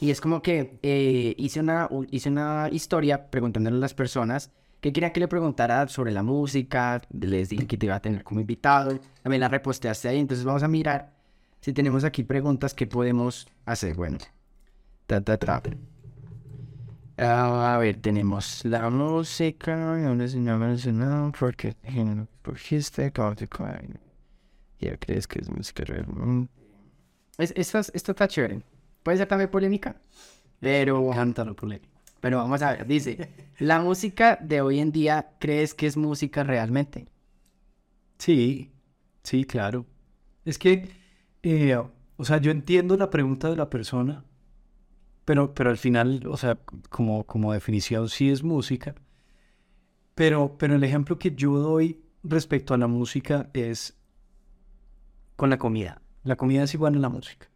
Y es como que eh, hice, una, hice una historia preguntándole a las personas que querían que le preguntara sobre la música. Les dije que te iba a tener como invitado. También la reposteaste ahí. Entonces vamos a mirar si tenemos aquí preguntas que podemos hacer. Bueno, ta, ta. Ah, a ver, tenemos la música. Porque porque como te Ya crees que es música real. Es, esto, es- esto está chévere. Puede ser también polémica. Pero, Cántalo, polémico. Pero vamos a ver. Dice: ¿La música de hoy en día crees que es música realmente? Sí, sí, claro. Es que, eh, o sea, yo entiendo la pregunta de la persona, pero, pero al final, o sea, como, como definición sí es música. Pero, pero el ejemplo que yo doy respecto a la música es con la comida. La comida es igual a la música.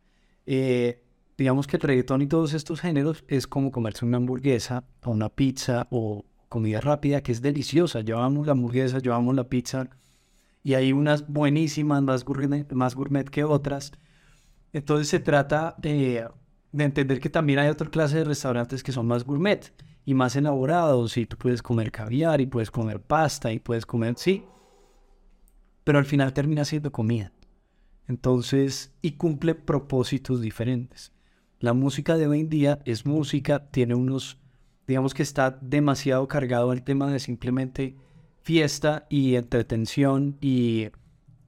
Eh, digamos que el reggaetón y todos estos géneros es como comerse una hamburguesa o una pizza o comida rápida que es deliciosa. Amo la hamburguesa, amo la pizza y hay unas buenísimas, más gourmet, más gourmet que otras. Entonces se trata eh, de entender que también hay otra clase de restaurantes que son más gourmet y más elaborados y tú puedes comer caviar y puedes comer pasta y puedes comer, sí, pero al final termina siendo comida. Entonces, y cumple propósitos diferentes. La música de hoy en día es música, tiene unos, digamos que está demasiado cargado al tema de simplemente fiesta y entretención y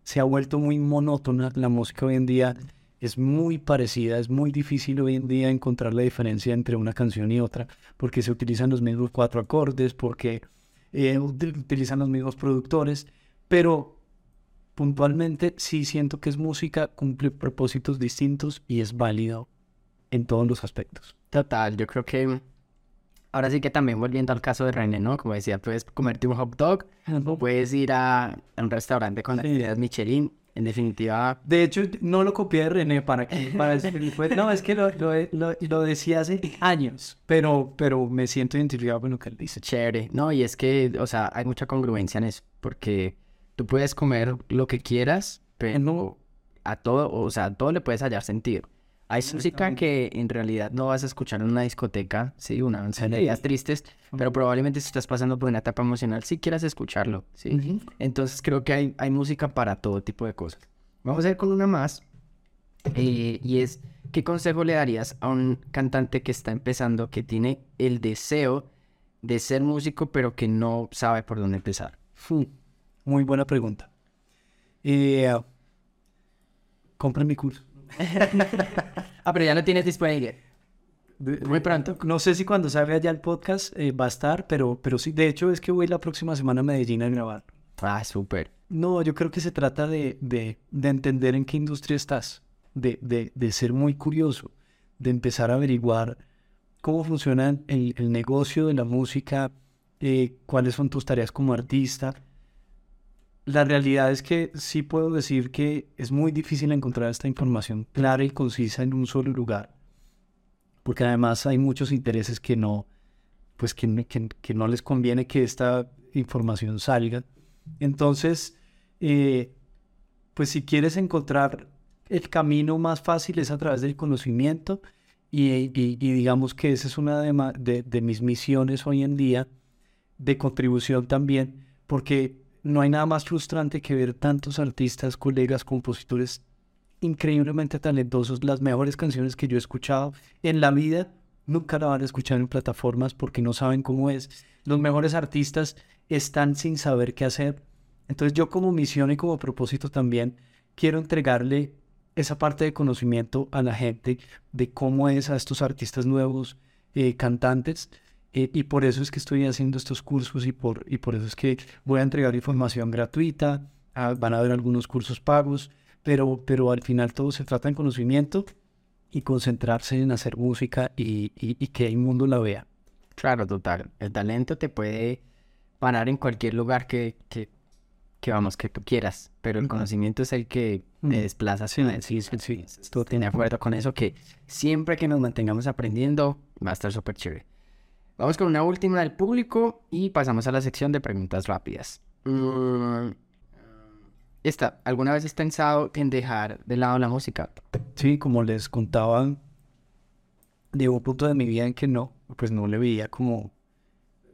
se ha vuelto muy monótona. La música hoy en día es muy parecida, es muy difícil hoy en día encontrar la diferencia entre una canción y otra porque se utilizan los mismos cuatro acordes, porque eh, utilizan los mismos productores, pero puntualmente sí siento que es música, cumple propósitos distintos y es válido en todos los aspectos. Total, yo creo que ahora sí que también volviendo al caso de René, ¿no? Como decía, puedes comerte un hot dog, puedes ir a, un restaurante con las ideas Michelin. En definitiva. De hecho, no lo copié de René para que. Para no, es que lo, lo, lo, decía hace años, pero, pero me siento identificado con lo que él dice. Chévere. No, y es que, o sea, hay mucha congruencia en eso, porque tú puedes comer lo que quieras, pero a todo, o sea, a todo le puedes hallar sentido. Hay música que en realidad no vas a escuchar en una discoteca, sí, una días tristes, pero probablemente si estás pasando por una etapa emocional, sí quieras escucharlo, sí. Entonces creo que hay, hay música para todo tipo de cosas. Vamos a ir con una más, eh, y es, ¿qué consejo le darías a un cantante que está empezando, que tiene el deseo de ser músico, pero que no sabe por dónde empezar? Muy buena pregunta. Eh, compra mi curso. ah, pero ya lo tienes disponible. Muy pronto. No sé si cuando salga ya el podcast eh, va a estar, pero, pero sí, de hecho es que voy la próxima semana a Medellín a grabar. Ah, súper. No, yo creo que se trata de, de, de entender en qué industria estás, de, de, de, ser muy curioso, de empezar a averiguar cómo funciona el, el negocio de la música, eh, cuáles son tus tareas como artista la realidad es que sí puedo decir que es muy difícil encontrar esta información clara y concisa en un solo lugar, porque además hay muchos intereses que no, pues que, que, no les conviene que esta información salga. Entonces, eh, pues si quieres encontrar el camino más fácil es a través del conocimiento y, digamos que esa es una de, de mis misiones hoy en día de contribución también, porque no hay nada más frustrante que ver tantos artistas, colegas, compositores increíblemente talentosos. Las mejores canciones que yo he escuchado en la vida nunca la van a escuchar en plataformas porque no saben cómo es. Los mejores artistas están sin saber qué hacer. Entonces yo como misión y como propósito también quiero entregarle esa parte de conocimiento a la gente de cómo es a estos artistas nuevos, eh, cantantes, eh, y por eso es que estoy haciendo estos cursos y por, y por eso es que voy a entregar información gratuita, ah, van a haber algunos cursos pagos, pero, pero al final todo se trata en conocimiento y concentrarse en hacer música y, y, que el mundo la vea. Claro, total. El talento te puede parar en cualquier lugar que, que, que vamos, que tú quieras, pero el conocimiento es el que te desplaza. Sí, sí, sí, sí. Estoy de acuerdo con eso, que siempre que nos mantengamos aprendiendo va a estar súper chévere. Vamos con una última del público y pasamos a la sección de preguntas rápidas. Mm, esta, ¿alguna vez has pensado en dejar de lado la música? Sí, como les contaba, de un punto de mi vida en que no, pues no le veía como,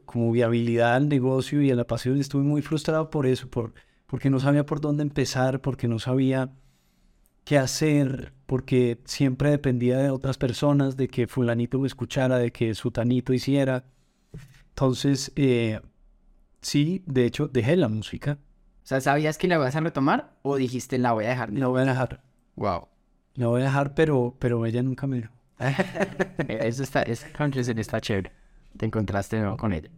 como viabilidad al negocio y a la pasión. Estuve muy frustrado por eso, por, porque no sabía por dónde empezar, porque no sabía qué hacer, porque siempre dependía de otras personas, de que fulanito me escuchara, de que sutanito hiciera. Entonces, eh, sí, de hecho, dejé la música. O sea, ¿sabías que la vas a retomar o dijiste la voy a dejar? La voy a dejar. Wow. La voy a dejar, pero, pero ella nunca me dijo. Eso está, esa está chévere. Te encontraste con ella.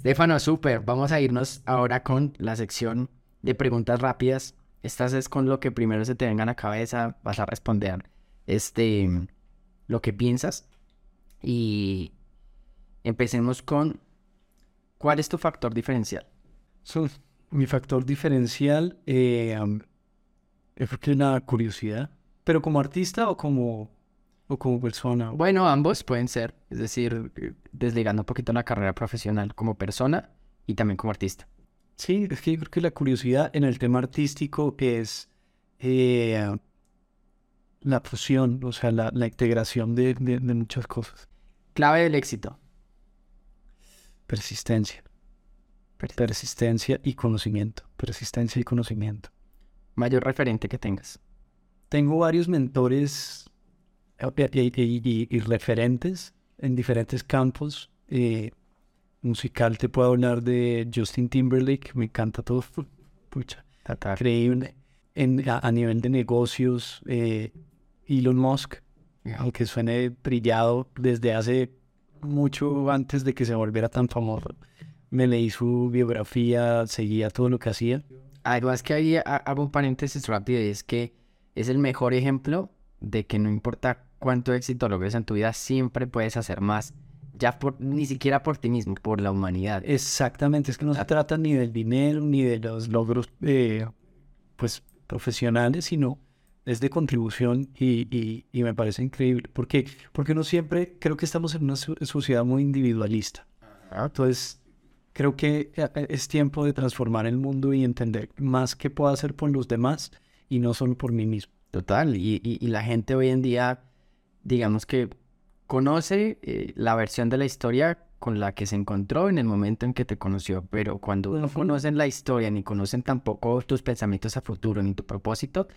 Stefano, súper. Vamos a irnos ahora con la sección de preguntas rápidas estas es con lo que primero se te venga a la cabeza, vas a responder este, lo que piensas. Y empecemos con, ¿cuál es tu factor diferencial? mi factor diferencial eh, es porque la curiosidad, pero como artista o como, o como persona. Bueno, ambos pueden ser, es decir, desligando un poquito la carrera profesional como persona y también como artista. Sí, es que yo creo que la curiosidad en el tema artístico es eh, la fusión, o sea, la, la integración de, de- de muchas cosas. Clave del éxito. Persistencia. Persistencia y conocimiento. Persistencia y conocimiento. Mayor referente que tengas. Tengo varios mentores eh, y, y- y- y referentes en diferentes campos. Eh, musical te puedo hablar de Justin Timberlake, me encanta todo. Pucha, increíble. En, a, a nivel de negocios, eh, Elon Musk, aunque suene trillado desde hace mucho antes de que se volviera tan famoso. Me leí su biografía, seguía todo lo que hacía. Además que ahí ha- hago un paréntesis rápido y es que es el mejor ejemplo de que no importa cuánto éxito logres en tu vida, siempre puedes hacer más. Ya por, ni siquiera por ti mismo, por la humanidad. Exactamente, es que no se trata ni del dinero ni de los logros eh, pues profesionales, sino es de contribución y, y- y me parece increíble. ¿Por qué? Porque no siempre, creo que estamos en una so- sociedad muy individualista. Entonces, creo que eh, eh, es tiempo de transformar el mundo y entender más qué puedo hacer por los demás y no solo por mí mismo. Total, y- y la gente hoy en día, digamos que conoce eh, la versión de la historia con la que se encontró en el momento en que te conoció, pero cuando no conocen la historia, ni conocen tampoco tus pensamientos a futuro, ni tu propósito,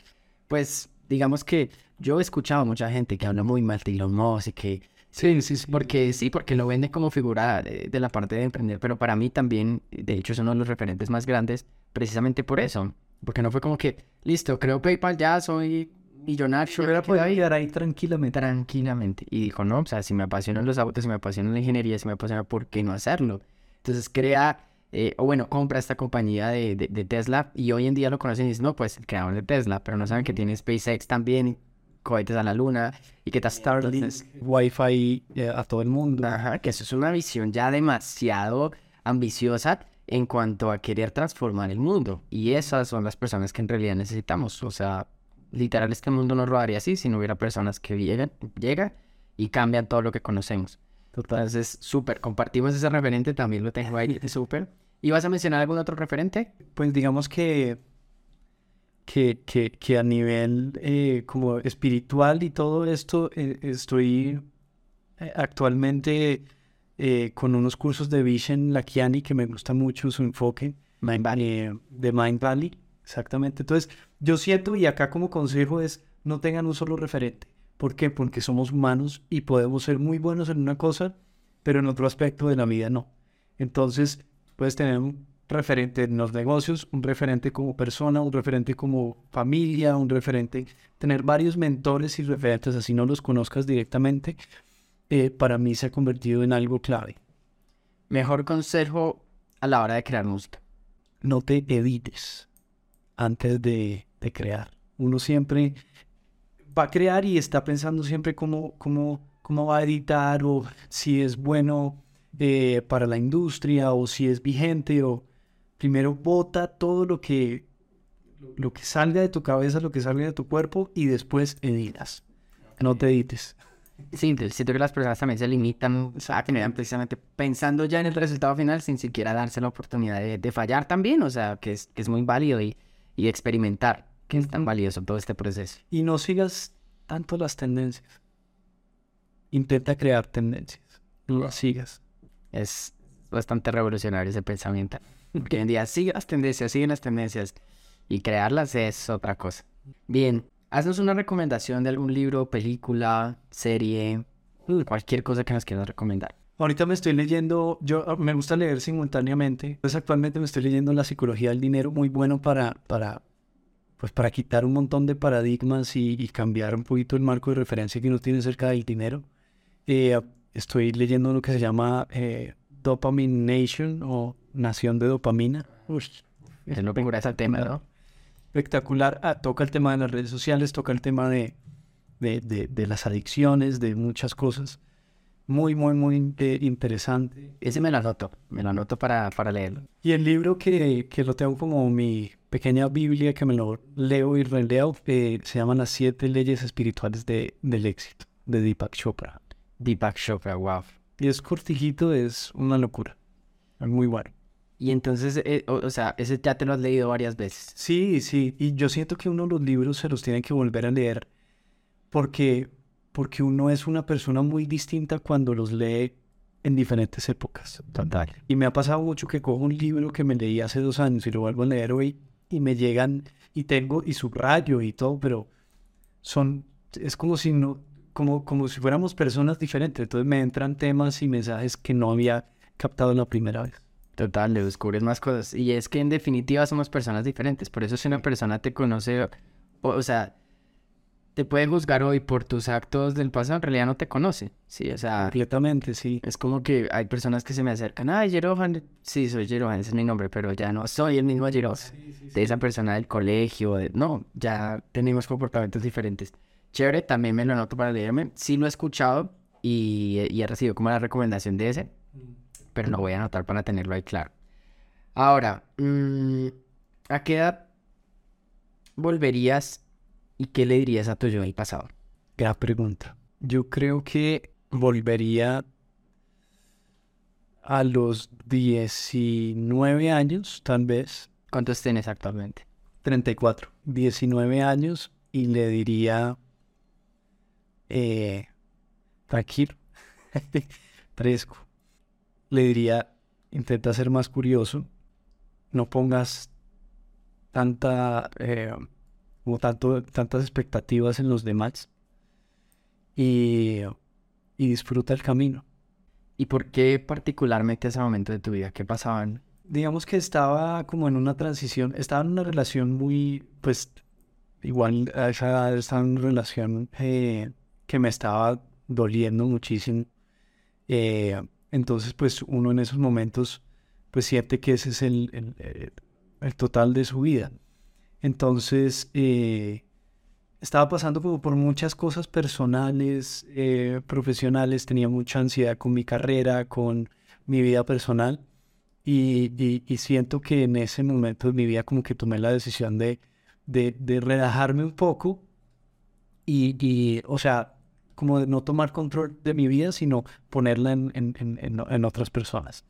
pues digamos que yo he escuchado mucha gente que habla muy mal de Elon Musk y que Sí, sí, sí. porque sí, porque lo vende como figura de, de la parte de emprender, pero para mí también, de hecho, es uno de los referentes más grandes, precisamente por eso. Porque no fue como que, listo, creo PayPal, ya soy millonario. Yo hubiera podido ahí quedar ahí tranquilamente. tranquilamente. Y dijo, no, o sea, si me apasionan los autos, si me apasiona la ingeniería, si me apasiona, ¿por qué no hacerlo? Entonces crea, eh, o bueno, compra esta compañía de, de- de Tesla y hoy en día lo conocen y dicen, no, pues el creador de Tesla, pero no saben que tiene SpaceX también, cohetes a la luna y que está Starlink, Wi-Fi eh, a todo el mundo. Ajá, que eso es una visión ya demasiado ambiciosa en cuanto a querer transformar el mundo. Y esas son las personas que en realidad necesitamos. O sea, literal este mundo no rodaría así si no hubiera personas que llegan, llegan y cambian todo lo que conocemos. Entonces, súper, compartimos ese referente, también lo tengo ahí, súper. ¿Y vas a mencionar algún otro referente? Pues digamos que, que, que, que a nivel eh, como espiritual y todo esto, eh, estoy eh, actualmente eh, con unos cursos de Vishen Lakiani que me gusta mucho su enfoque. Mind de Mind Valley, exactamente. Entonces, yo siento, y acá como consejo es, no tengan un solo referente. ¿Por qué? Porque somos humanos y podemos ser muy buenos en una cosa, pero en otro aspecto de la vida no. Entonces, puedes tener un referente en los negocios, un referente como persona, un referente como familia, un referente, tener varios mentores y referentes, así no los conozcas directamente, eh, para mí se ha convertido en algo clave. Mejor consejo a la hora de crear música. no te edites antes de, de crear. Uno siempre va a crear y está pensando siempre cómo, cómo, cómo va a editar o si es bueno eh, para la industria o si es vigente o primero bota todo lo que lo que salga de tu cabeza, lo que salga de tu cuerpo y después editas. No te edites. Sí, siento que las personas también se limitan a que vean precisamente pensando ya en el resultado final sin siquiera darse la oportunidad de, de fallar también, o sea, que es, que es muy válido y, y experimentar, que es tan valioso todo este proceso. Y no sigas tanto las tendencias. Intenta crear tendencias. No las sigas. Es bastante revolucionario ese pensamiento. Porque hoy en día sigue las tendencias, siguen las tendencias y crearlas es otra cosa. Bien, haznos una recomendación de algún libro, película, serie, cualquier cosa que nos quieras recomendar. Ahorita me estoy leyendo, yo ah, me gusta leer simultáneamente. Pues actualmente me estoy leyendo La psicología del dinero, muy bueno para, para, pues para quitar un montón de paradigmas y, y cambiar un poquito el marco de referencia que uno tiene acerca del dinero. Eh, estoy leyendo lo que se llama eh, Dopamine Nation o Nación de Dopamina. Ush, Es lo vinculas al tema, ¿no? espectacular. Ah, toca el tema de las redes sociales, toca el tema de, de, de- de las adicciones, de muchas cosas. Muy, muy, muy eh, interesante. Ese me lo anoto, me lo anoto para, para leerlo. Y el libro que, que lo tengo como mi pequeña Biblia, que me lo leo y releo, eh, se llama Las siete leyes espirituales de, del éxito, de Deepak Chopra. Deepak Chopra, wow. Y es cortijito, es una locura. Es muy bueno. Y entonces, eh, o, o sea, ese ya te lo has leído varias veces. Sí, sí, y yo siento que uno los libros se los tiene que volver a leer porque, porque uno es una persona muy distinta cuando los lee en diferentes épocas. Total. Y me ha pasado mucho que cojo un libro que me leí hace dos años y lo vuelvo a leer hoy y me llegan y tengo y subrayo y todo, pero son, es como si no, como, como si fuéramos personas diferentes. Entonces me entran temas y mensajes que no había captado la primera vez. Total, le descubres más cosas. Y es que en definitiva somos personas diferentes. Por eso si una persona te conoce, o, o sea, te puede juzgar hoy por tus actos del pasado, en realidad no te conoce. Sí, o sea, Completamente, sí. es como que hay personas que se me acercan. Ay, Jerohan. Sí, soy Jerohan, ese es mi nombre, pero ya no soy el mismo Jerohan. De esa persona del colegio. de- No, ya tenemos comportamientos diferentes. Chévere, también me lo anoto para leerme. Sí lo he escuchado y, y he recibido como la recomendación de ese, pero lo voy a anotar para tenerlo ahí claro. Ahora, mm, ¿a qué edad volverías y qué le dirías a tu yo del pasado? Gran pregunta. Yo creo que volvería a los 19 años, tal vez, ¿Cuántos tienes actualmente? 34, 19 años, y le diría, eh, tranquilo, fresco. Le diría, intenta ser más curioso, no pongas tanta, eh, como tanto, tantas expectativas en los demás y, y disfruta el camino. ¿Y por qué particularmente ese momento de tu vida? ¿Qué pasaban? digamos que estaba como en una transición, estaba en una relación muy, pues, igual a esa edad estaba en una relación eh, que me estaba doliendo muchísimo. Eh, entonces, pues, uno en esos momentos, pues, siente que ese es el, el, el total de su vida. Entonces, eh, estaba pasando como por muchas cosas personales, eh, profesionales, tenía mucha ansiedad con mi carrera, con mi vida personal. Y, siento que en ese momento de mi vida como que tomé la decisión de, de, de relajarme un poco y, y, o sea, como de no tomar control de mi vida, sino ponerla en- en otras personas.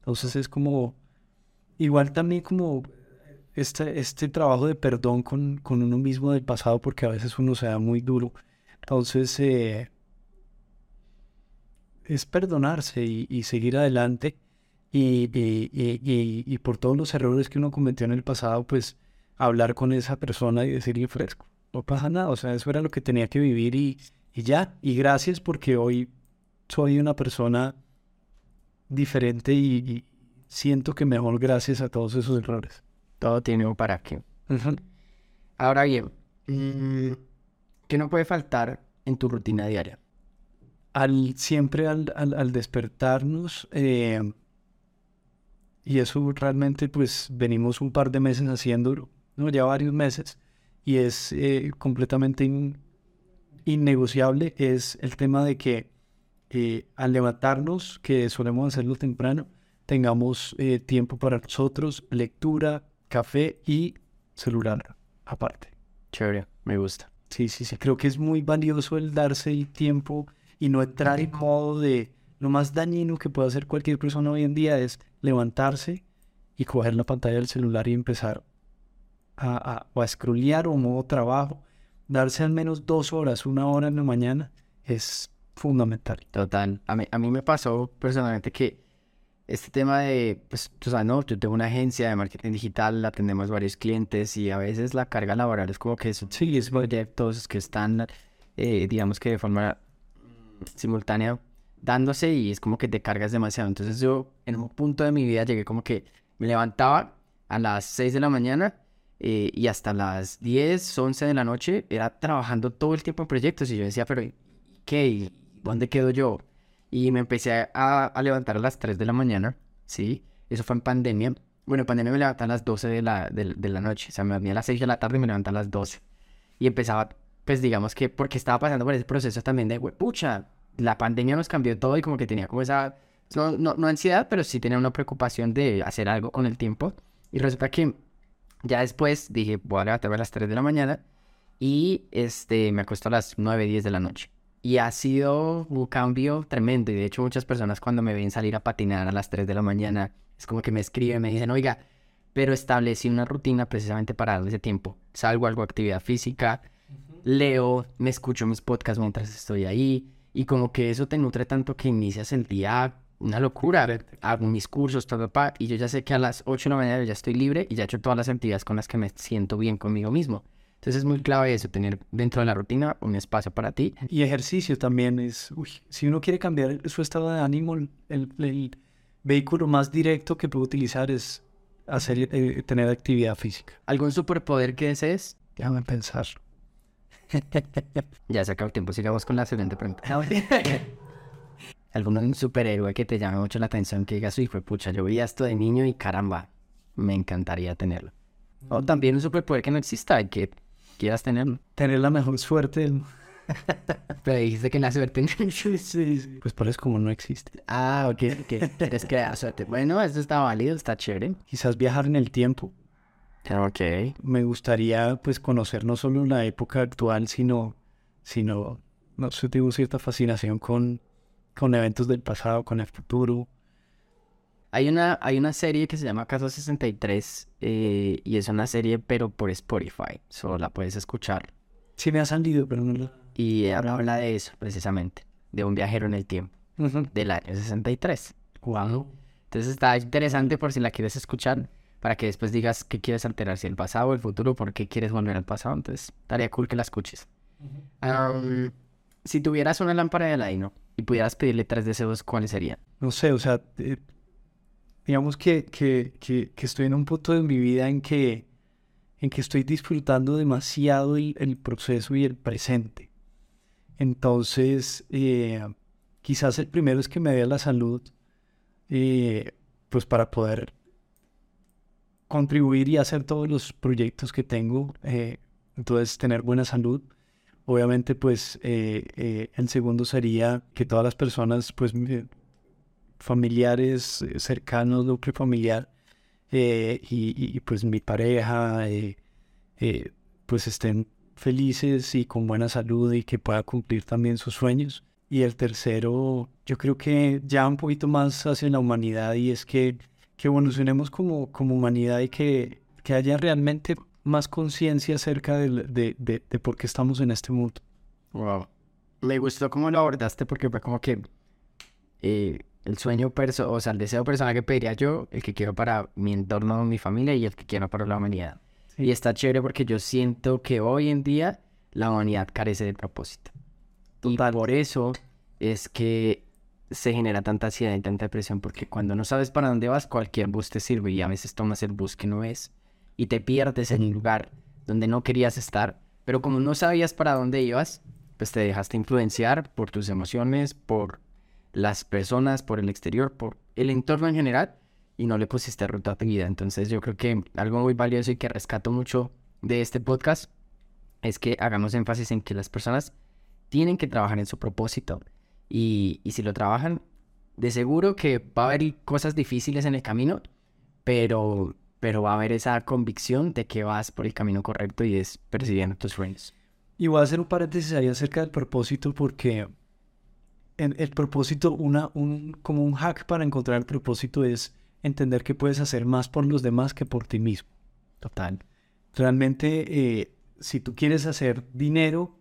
Entonces es como, igual también como este, este trabajo de perdón con, con uno mismo del pasado, porque a veces uno se da muy duro. Entonces, eh, es perdonarse y, seguir adelante. Y, y- y- y- y por todos los errores que uno cometió en el pasado, pues hablar con esa persona y decirle fresco, no pasa nada, o sea, eso era lo que tenía que vivir y, y ya. Y gracias porque hoy soy una persona diferente y, y siento que mejor gracias a todos esos errores. Todo tiene un para qué. Ahora bien, mm, ¿qué no puede faltar en tu rutina diaria? al siempre al, al- al despertarnos, eh, y eso realmente pues venimos un par de meses haciéndolo, ¿no? Ya varios meses, y es eh, completamente in- innegociable, es el tema de que eh, al levantarnos, que solemos hacerlo temprano, tengamos tiempo para nosotros, lectura, café y celular aparte. Chévere, me gusta. Sí, sí, sí. Creo que es muy valioso el darse el tiempo y no entrar en modo de lo más dañino que puede hacer cualquier persona hoy en día es levantarse y coger la pantalla del celular y empezar a, a, o a scrollear o modo trabajo. Darse al menos dos horas, una hora en la mañana es fundamental. Total. A mí, a mí me pasó personalmente que este tema de, pues, tú sabes, no, yo tengo una agencia de marketing digital, atendemos varios clientes y a veces la carga laboral es como que son es proyectos que están, eh, digamos que de forma simultánea dándose y es como que te cargas demasiado. Entonces yo en un punto de mi vida llegué como que me levantaba a las 6 de la mañana eh, y hasta las 10, 11 de la noche era trabajando todo el tiempo en proyectos y yo decía, pero ¿y ¿qué? ¿Y ¿Dónde quedo yo? Y me empecé a, levantar a las 3 de la mañana, ¿sí? Eso fue en pandemia. Bueno, en pandemia me levantaba a las 12 de la, de la noche, o sea, me dormía a las 6 de la tarde y me levantaba a las 12. Y empezaba, pues digamos que porque estaba pasando por ese proceso también de, pucha, la pandemia nos cambió todo y como que tenía como esa, no, no, no ansiedad, pero sí tenía una preocupación de hacer algo con el tiempo. Y resulta que ya después dije, voy a levantarme a las 3 de la mañana y este, me acuesto a las 9, 10 de la noche. Y ha sido un cambio tremendo. Y de hecho muchas personas cuando me ven salir a patinar a las 3 de la mañana Es como que me escriben, me dicen, oiga, pero establecí una rutina precisamente para darle ese tiempo. Salgo, algo actividad física, leo, me escucho mis podcasts mientras estoy ahí y como que eso te nutre tanto que inicias el día una locura. Hago mis cursos, todo, y yo ya sé que a las 8 de la mañana ya estoy libre y ya he hecho todas las actividades con las que me siento bien conmigo mismo. Entonces es muy clave eso, tener dentro de la rutina un espacio para ti. Y ejercicio también es, uy, si uno quiere cambiar su estado de ánimo, el, el vehículo más directo que puede utilizar es hacer, eh, tener actividad física. ¿Algún superpoder que desees? Déjame pensar. ya se acabó el tiempo, sigamos con la siguiente pregunta. ¿Algún superhéroe que te llame mucho la atención que digas, hijo pucha, yo vi esto de niño y caramba, me encantaría tenerlo? O también un superpoder que no exista y que quieras tenerlo. Tener la mejor suerte. Pero dijiste que la suerte sí, sí. Pues por eso como no existe. Ah, ok, ok. Quieres crear suerte. Bueno, eso está válido, está chévere. Quizás viajar en el tiempo. Ok. Me gustaría pues conocer no solo la época actual, sino, sino no sé, tengo cierta fascinación con, con eventos del pasado, con el futuro. Hay una, hay una serie que se llama Caso 63 eh, y es una serie pero por Spotify, solo la puedes escuchar. Sí me ha salido, pero no Y habla de eso, precisamente, de un viajero en el tiempo, del año 63. Wow. Entonces está interesante por si la quieres escuchar, para que después digas qué quieres alterar, si el pasado o el futuro, por qué quieres volver al pasado. Entonces, estaría cool que la escuches. si tuvieras una lámpara de Aladino y pudieras pedirle tres deseos, ¿cuáles serían? No sé, o sea, eh, digamos que, que, que, estoy en un punto de mi vida en que, en que estoy disfrutando demasiado el, proceso y el presente. Entonces, eh, quizás el primero es que me dé la salud, eh, pues para poder contribuir y hacer todos los proyectos que tengo. Eh, entonces, tener buena salud. Obviamente, pues, el segundo sería que todas las personas, pues, familiares eh, cercanos, núcleo familiar, eh, y, pues mi pareja, eh, pues estén felices y con buena salud y que pueda cumplir también sus sueños. Y el tercero, yo creo que ya un poquito más hacia la humanidad y es que, que evolucionemos como, como humanidad y que, que haya realmente más conciencia acerca de, de, de, por qué estamos en este mundo. Wow. Me gustó cómo lo abordaste porque fue como que el sueño, perso o sea, el deseo personal que pediría yo, el que quiero para mi entorno, mi familia y el que quiero para la humanidad. Y está chévere porque yo siento que hoy en día la humanidad carece de propósito. Y por eso es que se genera tanta ansiedad y tanta depresión, porque cuando no sabes para dónde vas, cualquier bus te sirve y a veces tomas el bus que no es y te pierdes en un lugar donde no querías estar, pero como no sabías para dónde ibas, pues te dejaste influenciar por tus emociones, por las personas, por el exterior, por el entorno en general y no le pusiste ruta a tu vida. Entonces yo creo que algo muy valioso y que rescato mucho de este podcast es que hagamos énfasis en que las personas tienen que trabajar en su propósito y, y si lo trabajan, de seguro que va a haber cosas difíciles en el camino, pero, pero va a haber esa convicción de que vas por el camino correcto y es persiguiendo tus sueños. Y voy a hacer un paréntesis ahí acerca del propósito porque el propósito, una, un, como un hack para encontrar el propósito es entender que puedes hacer más por los demás que por ti mismo. Total. Realmente, eh, si tú quieres hacer dinero,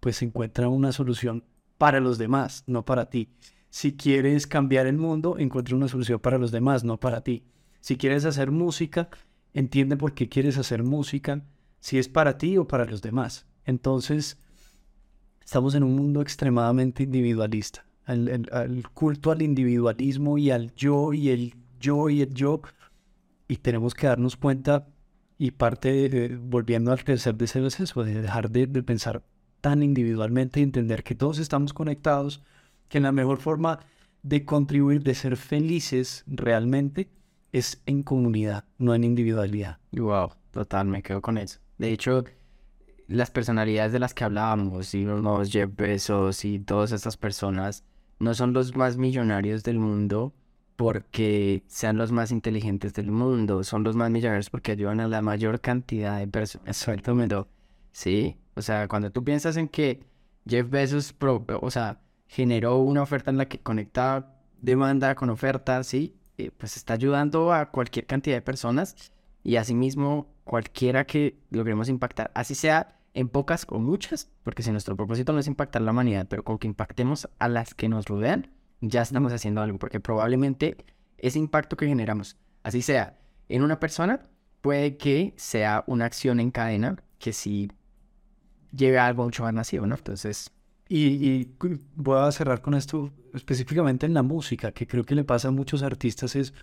pues encuentra una solución para los demás, no para ti. Si quieres cambiar el mundo, encuentra una solución para los demás, no para ti. Si quieres hacer música, entiende por qué quieres hacer música, si es para ti o para los demás. Entonces, Estamos en un mundo extremadamente individualista. El, culto al individualismo y al yo y el yo y el yo. Y tenemos que darnos cuenta, y parte, volviendo al tercer deseo, es eso, de dejar de, pensar tan individualmente y entender que todos estamos conectados, que la mejor forma de contribuir, de ser felices realmente, es en comunidad, no en individualidad. Wow, total, me quedo con eso. De hecho, las personalidades de las que hablábamos, y los Jeff Bezos y todas estas personas, no son los más millonarios del mundo porque sean los más inteligentes del mundo, son los más millonarios porque ayudan a la mayor cantidad de personas. Exactamente. Sí, o sea, cuando tú piensas en que Jeff Bezos, o sea, generó una oferta en la que conectaba demanda con oferta, sí, eh, pues está ayudando a cualquier cantidad de personas y asimismo cualquiera que logremos impactar, así sea en pocas o muchas, porque si nuestro propósito no es impactar la humanidad, pero con que impactemos a las que nos rodean, ya estamos haciendo algo, porque probablemente ese impacto que generamos, así sea en una persona, puede que sea una acción en cadena que sí lleve a algo mucho más masivo, ¿no? Entonces... Y, voy a cerrar con esto específicamente en la música, que creo que le pasa a muchos artistas es,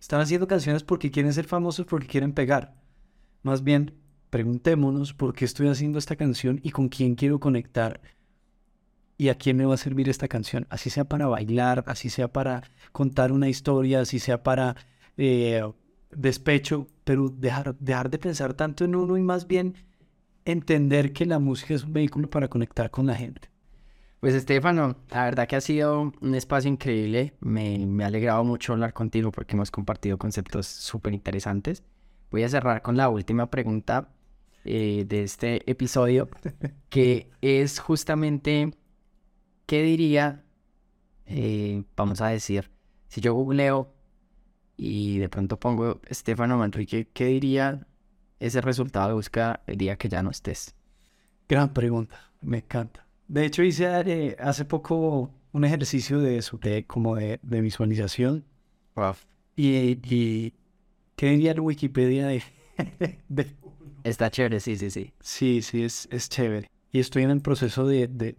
están haciendo canciones porque quieren ser famosos, porque quieren pegar. Más bien, preguntémonos por qué estoy haciendo esta canción y con quién quiero conectar y a quién me va a servir esta canción. Así sea para bailar, así sea para contar una historia, así sea para eh, despecho, pero dejar, dejar de pensar tanto en uno y más bien entender que la música es un vehículo para conectar con la gente. Pues Estefano, la verdad que ha sido un espacio increíble. Me, me ha alegrado mucho hablar contigo porque hemos compartido conceptos súper interesantes. Voy a cerrar con la última pregunta eh, de este episodio, que es justamente, ¿qué diría, eh, vamos a decir, si yo googleo y de pronto pongo Estefano Manrique, ¿qué diría ese resultado de búsqueda el día que ya no estés? Gran pregunta, me encanta. De hecho, hice eh, hace poco un ejercicio de eso, de, como de, visualización. Y, y, ¿qué diría la Wikipedia de, Está chévere, sí, sí, sí. Sí, sí, es, es chévere. Y estoy en el proceso de, de,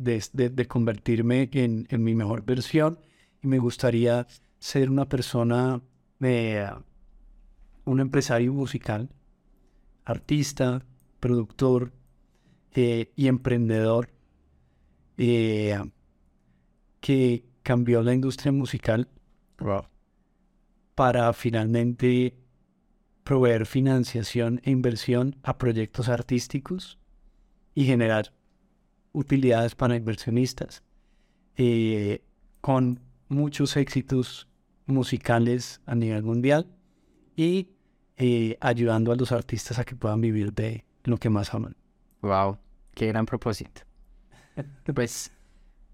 de convertirme en, en, mi mejor versión y me gustaría ser una persona, eh, un empresario musical artista, productor eh, y emprendedor eh, que cambió la industria musical para finalmente proveer financiación e inversión a proyectos artísticos y generar utilidades para inversionistas eh, con muchos éxitos musicales a nivel mundial y eh, ayudando a los artistas a que puedan vivir de lo que más aman. Wow, qué gran propósito. pues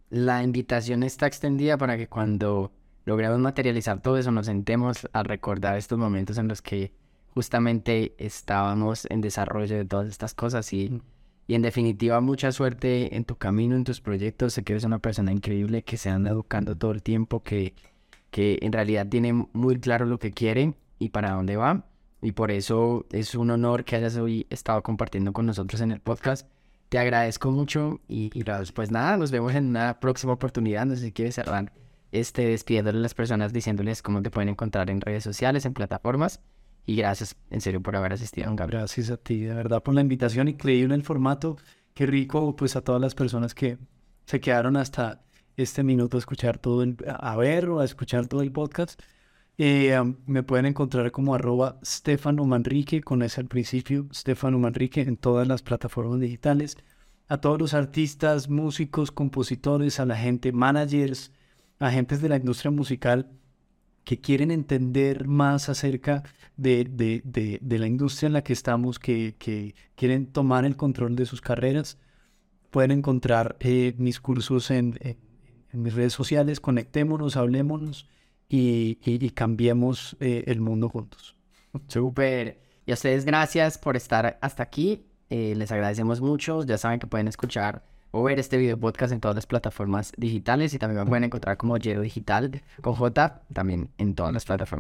la invitación está extendida para que cuando logremos materializar todo eso nos sentemos a recordar estos momentos en los que justamente estábamos en desarrollo de todas estas cosas y, y en definitiva mucha suerte en tu camino, en tus proyectos. Sé que eres una persona increíble que se anda educando todo el tiempo, que, que en realidad tiene muy claro lo que quiere y para dónde va. Y por eso es un honor que hayas hoy estado compartiendo con nosotros en el podcast. Te agradezco mucho y, pues nada, nos vemos en una próxima oportunidad. No sé si quieres cerrar este, despidiéndole a las personas diciéndoles cómo te pueden encontrar en redes sociales, en plataformas. Y gracias en serio por haber asistido, Gabriel. Gracias a ti, de verdad, por la invitación. Increíble el formato. Qué rico, pues a todas las personas que se quedaron hasta este minuto a escuchar todo, el, a ver o a escuchar todo el podcast. Eh, me pueden encontrar como arroba Stefano Manrique, con ese al principio, Stefano Manrique, en todas las plataformas digitales. A todos los artistas, músicos, compositores, a la gente, managers, agentes de la industria musical que quieren entender más acerca de, de, de, la industria en la que estamos, que, que, quieren tomar el control de sus carreras, pueden encontrar eh, mis cursos en, en, mis redes sociales. Conectémonos, hablémonos y, cambiemos eh, el mundo juntos. Súper. Y a ustedes gracias por estar hasta aquí. Eh, les agradecemos mucho. Ya saben que pueden escuchar o ver este video podcast en todas las plataformas digitales y también me pueden encontrar como Yedo Digital con J también en todas las plataformas.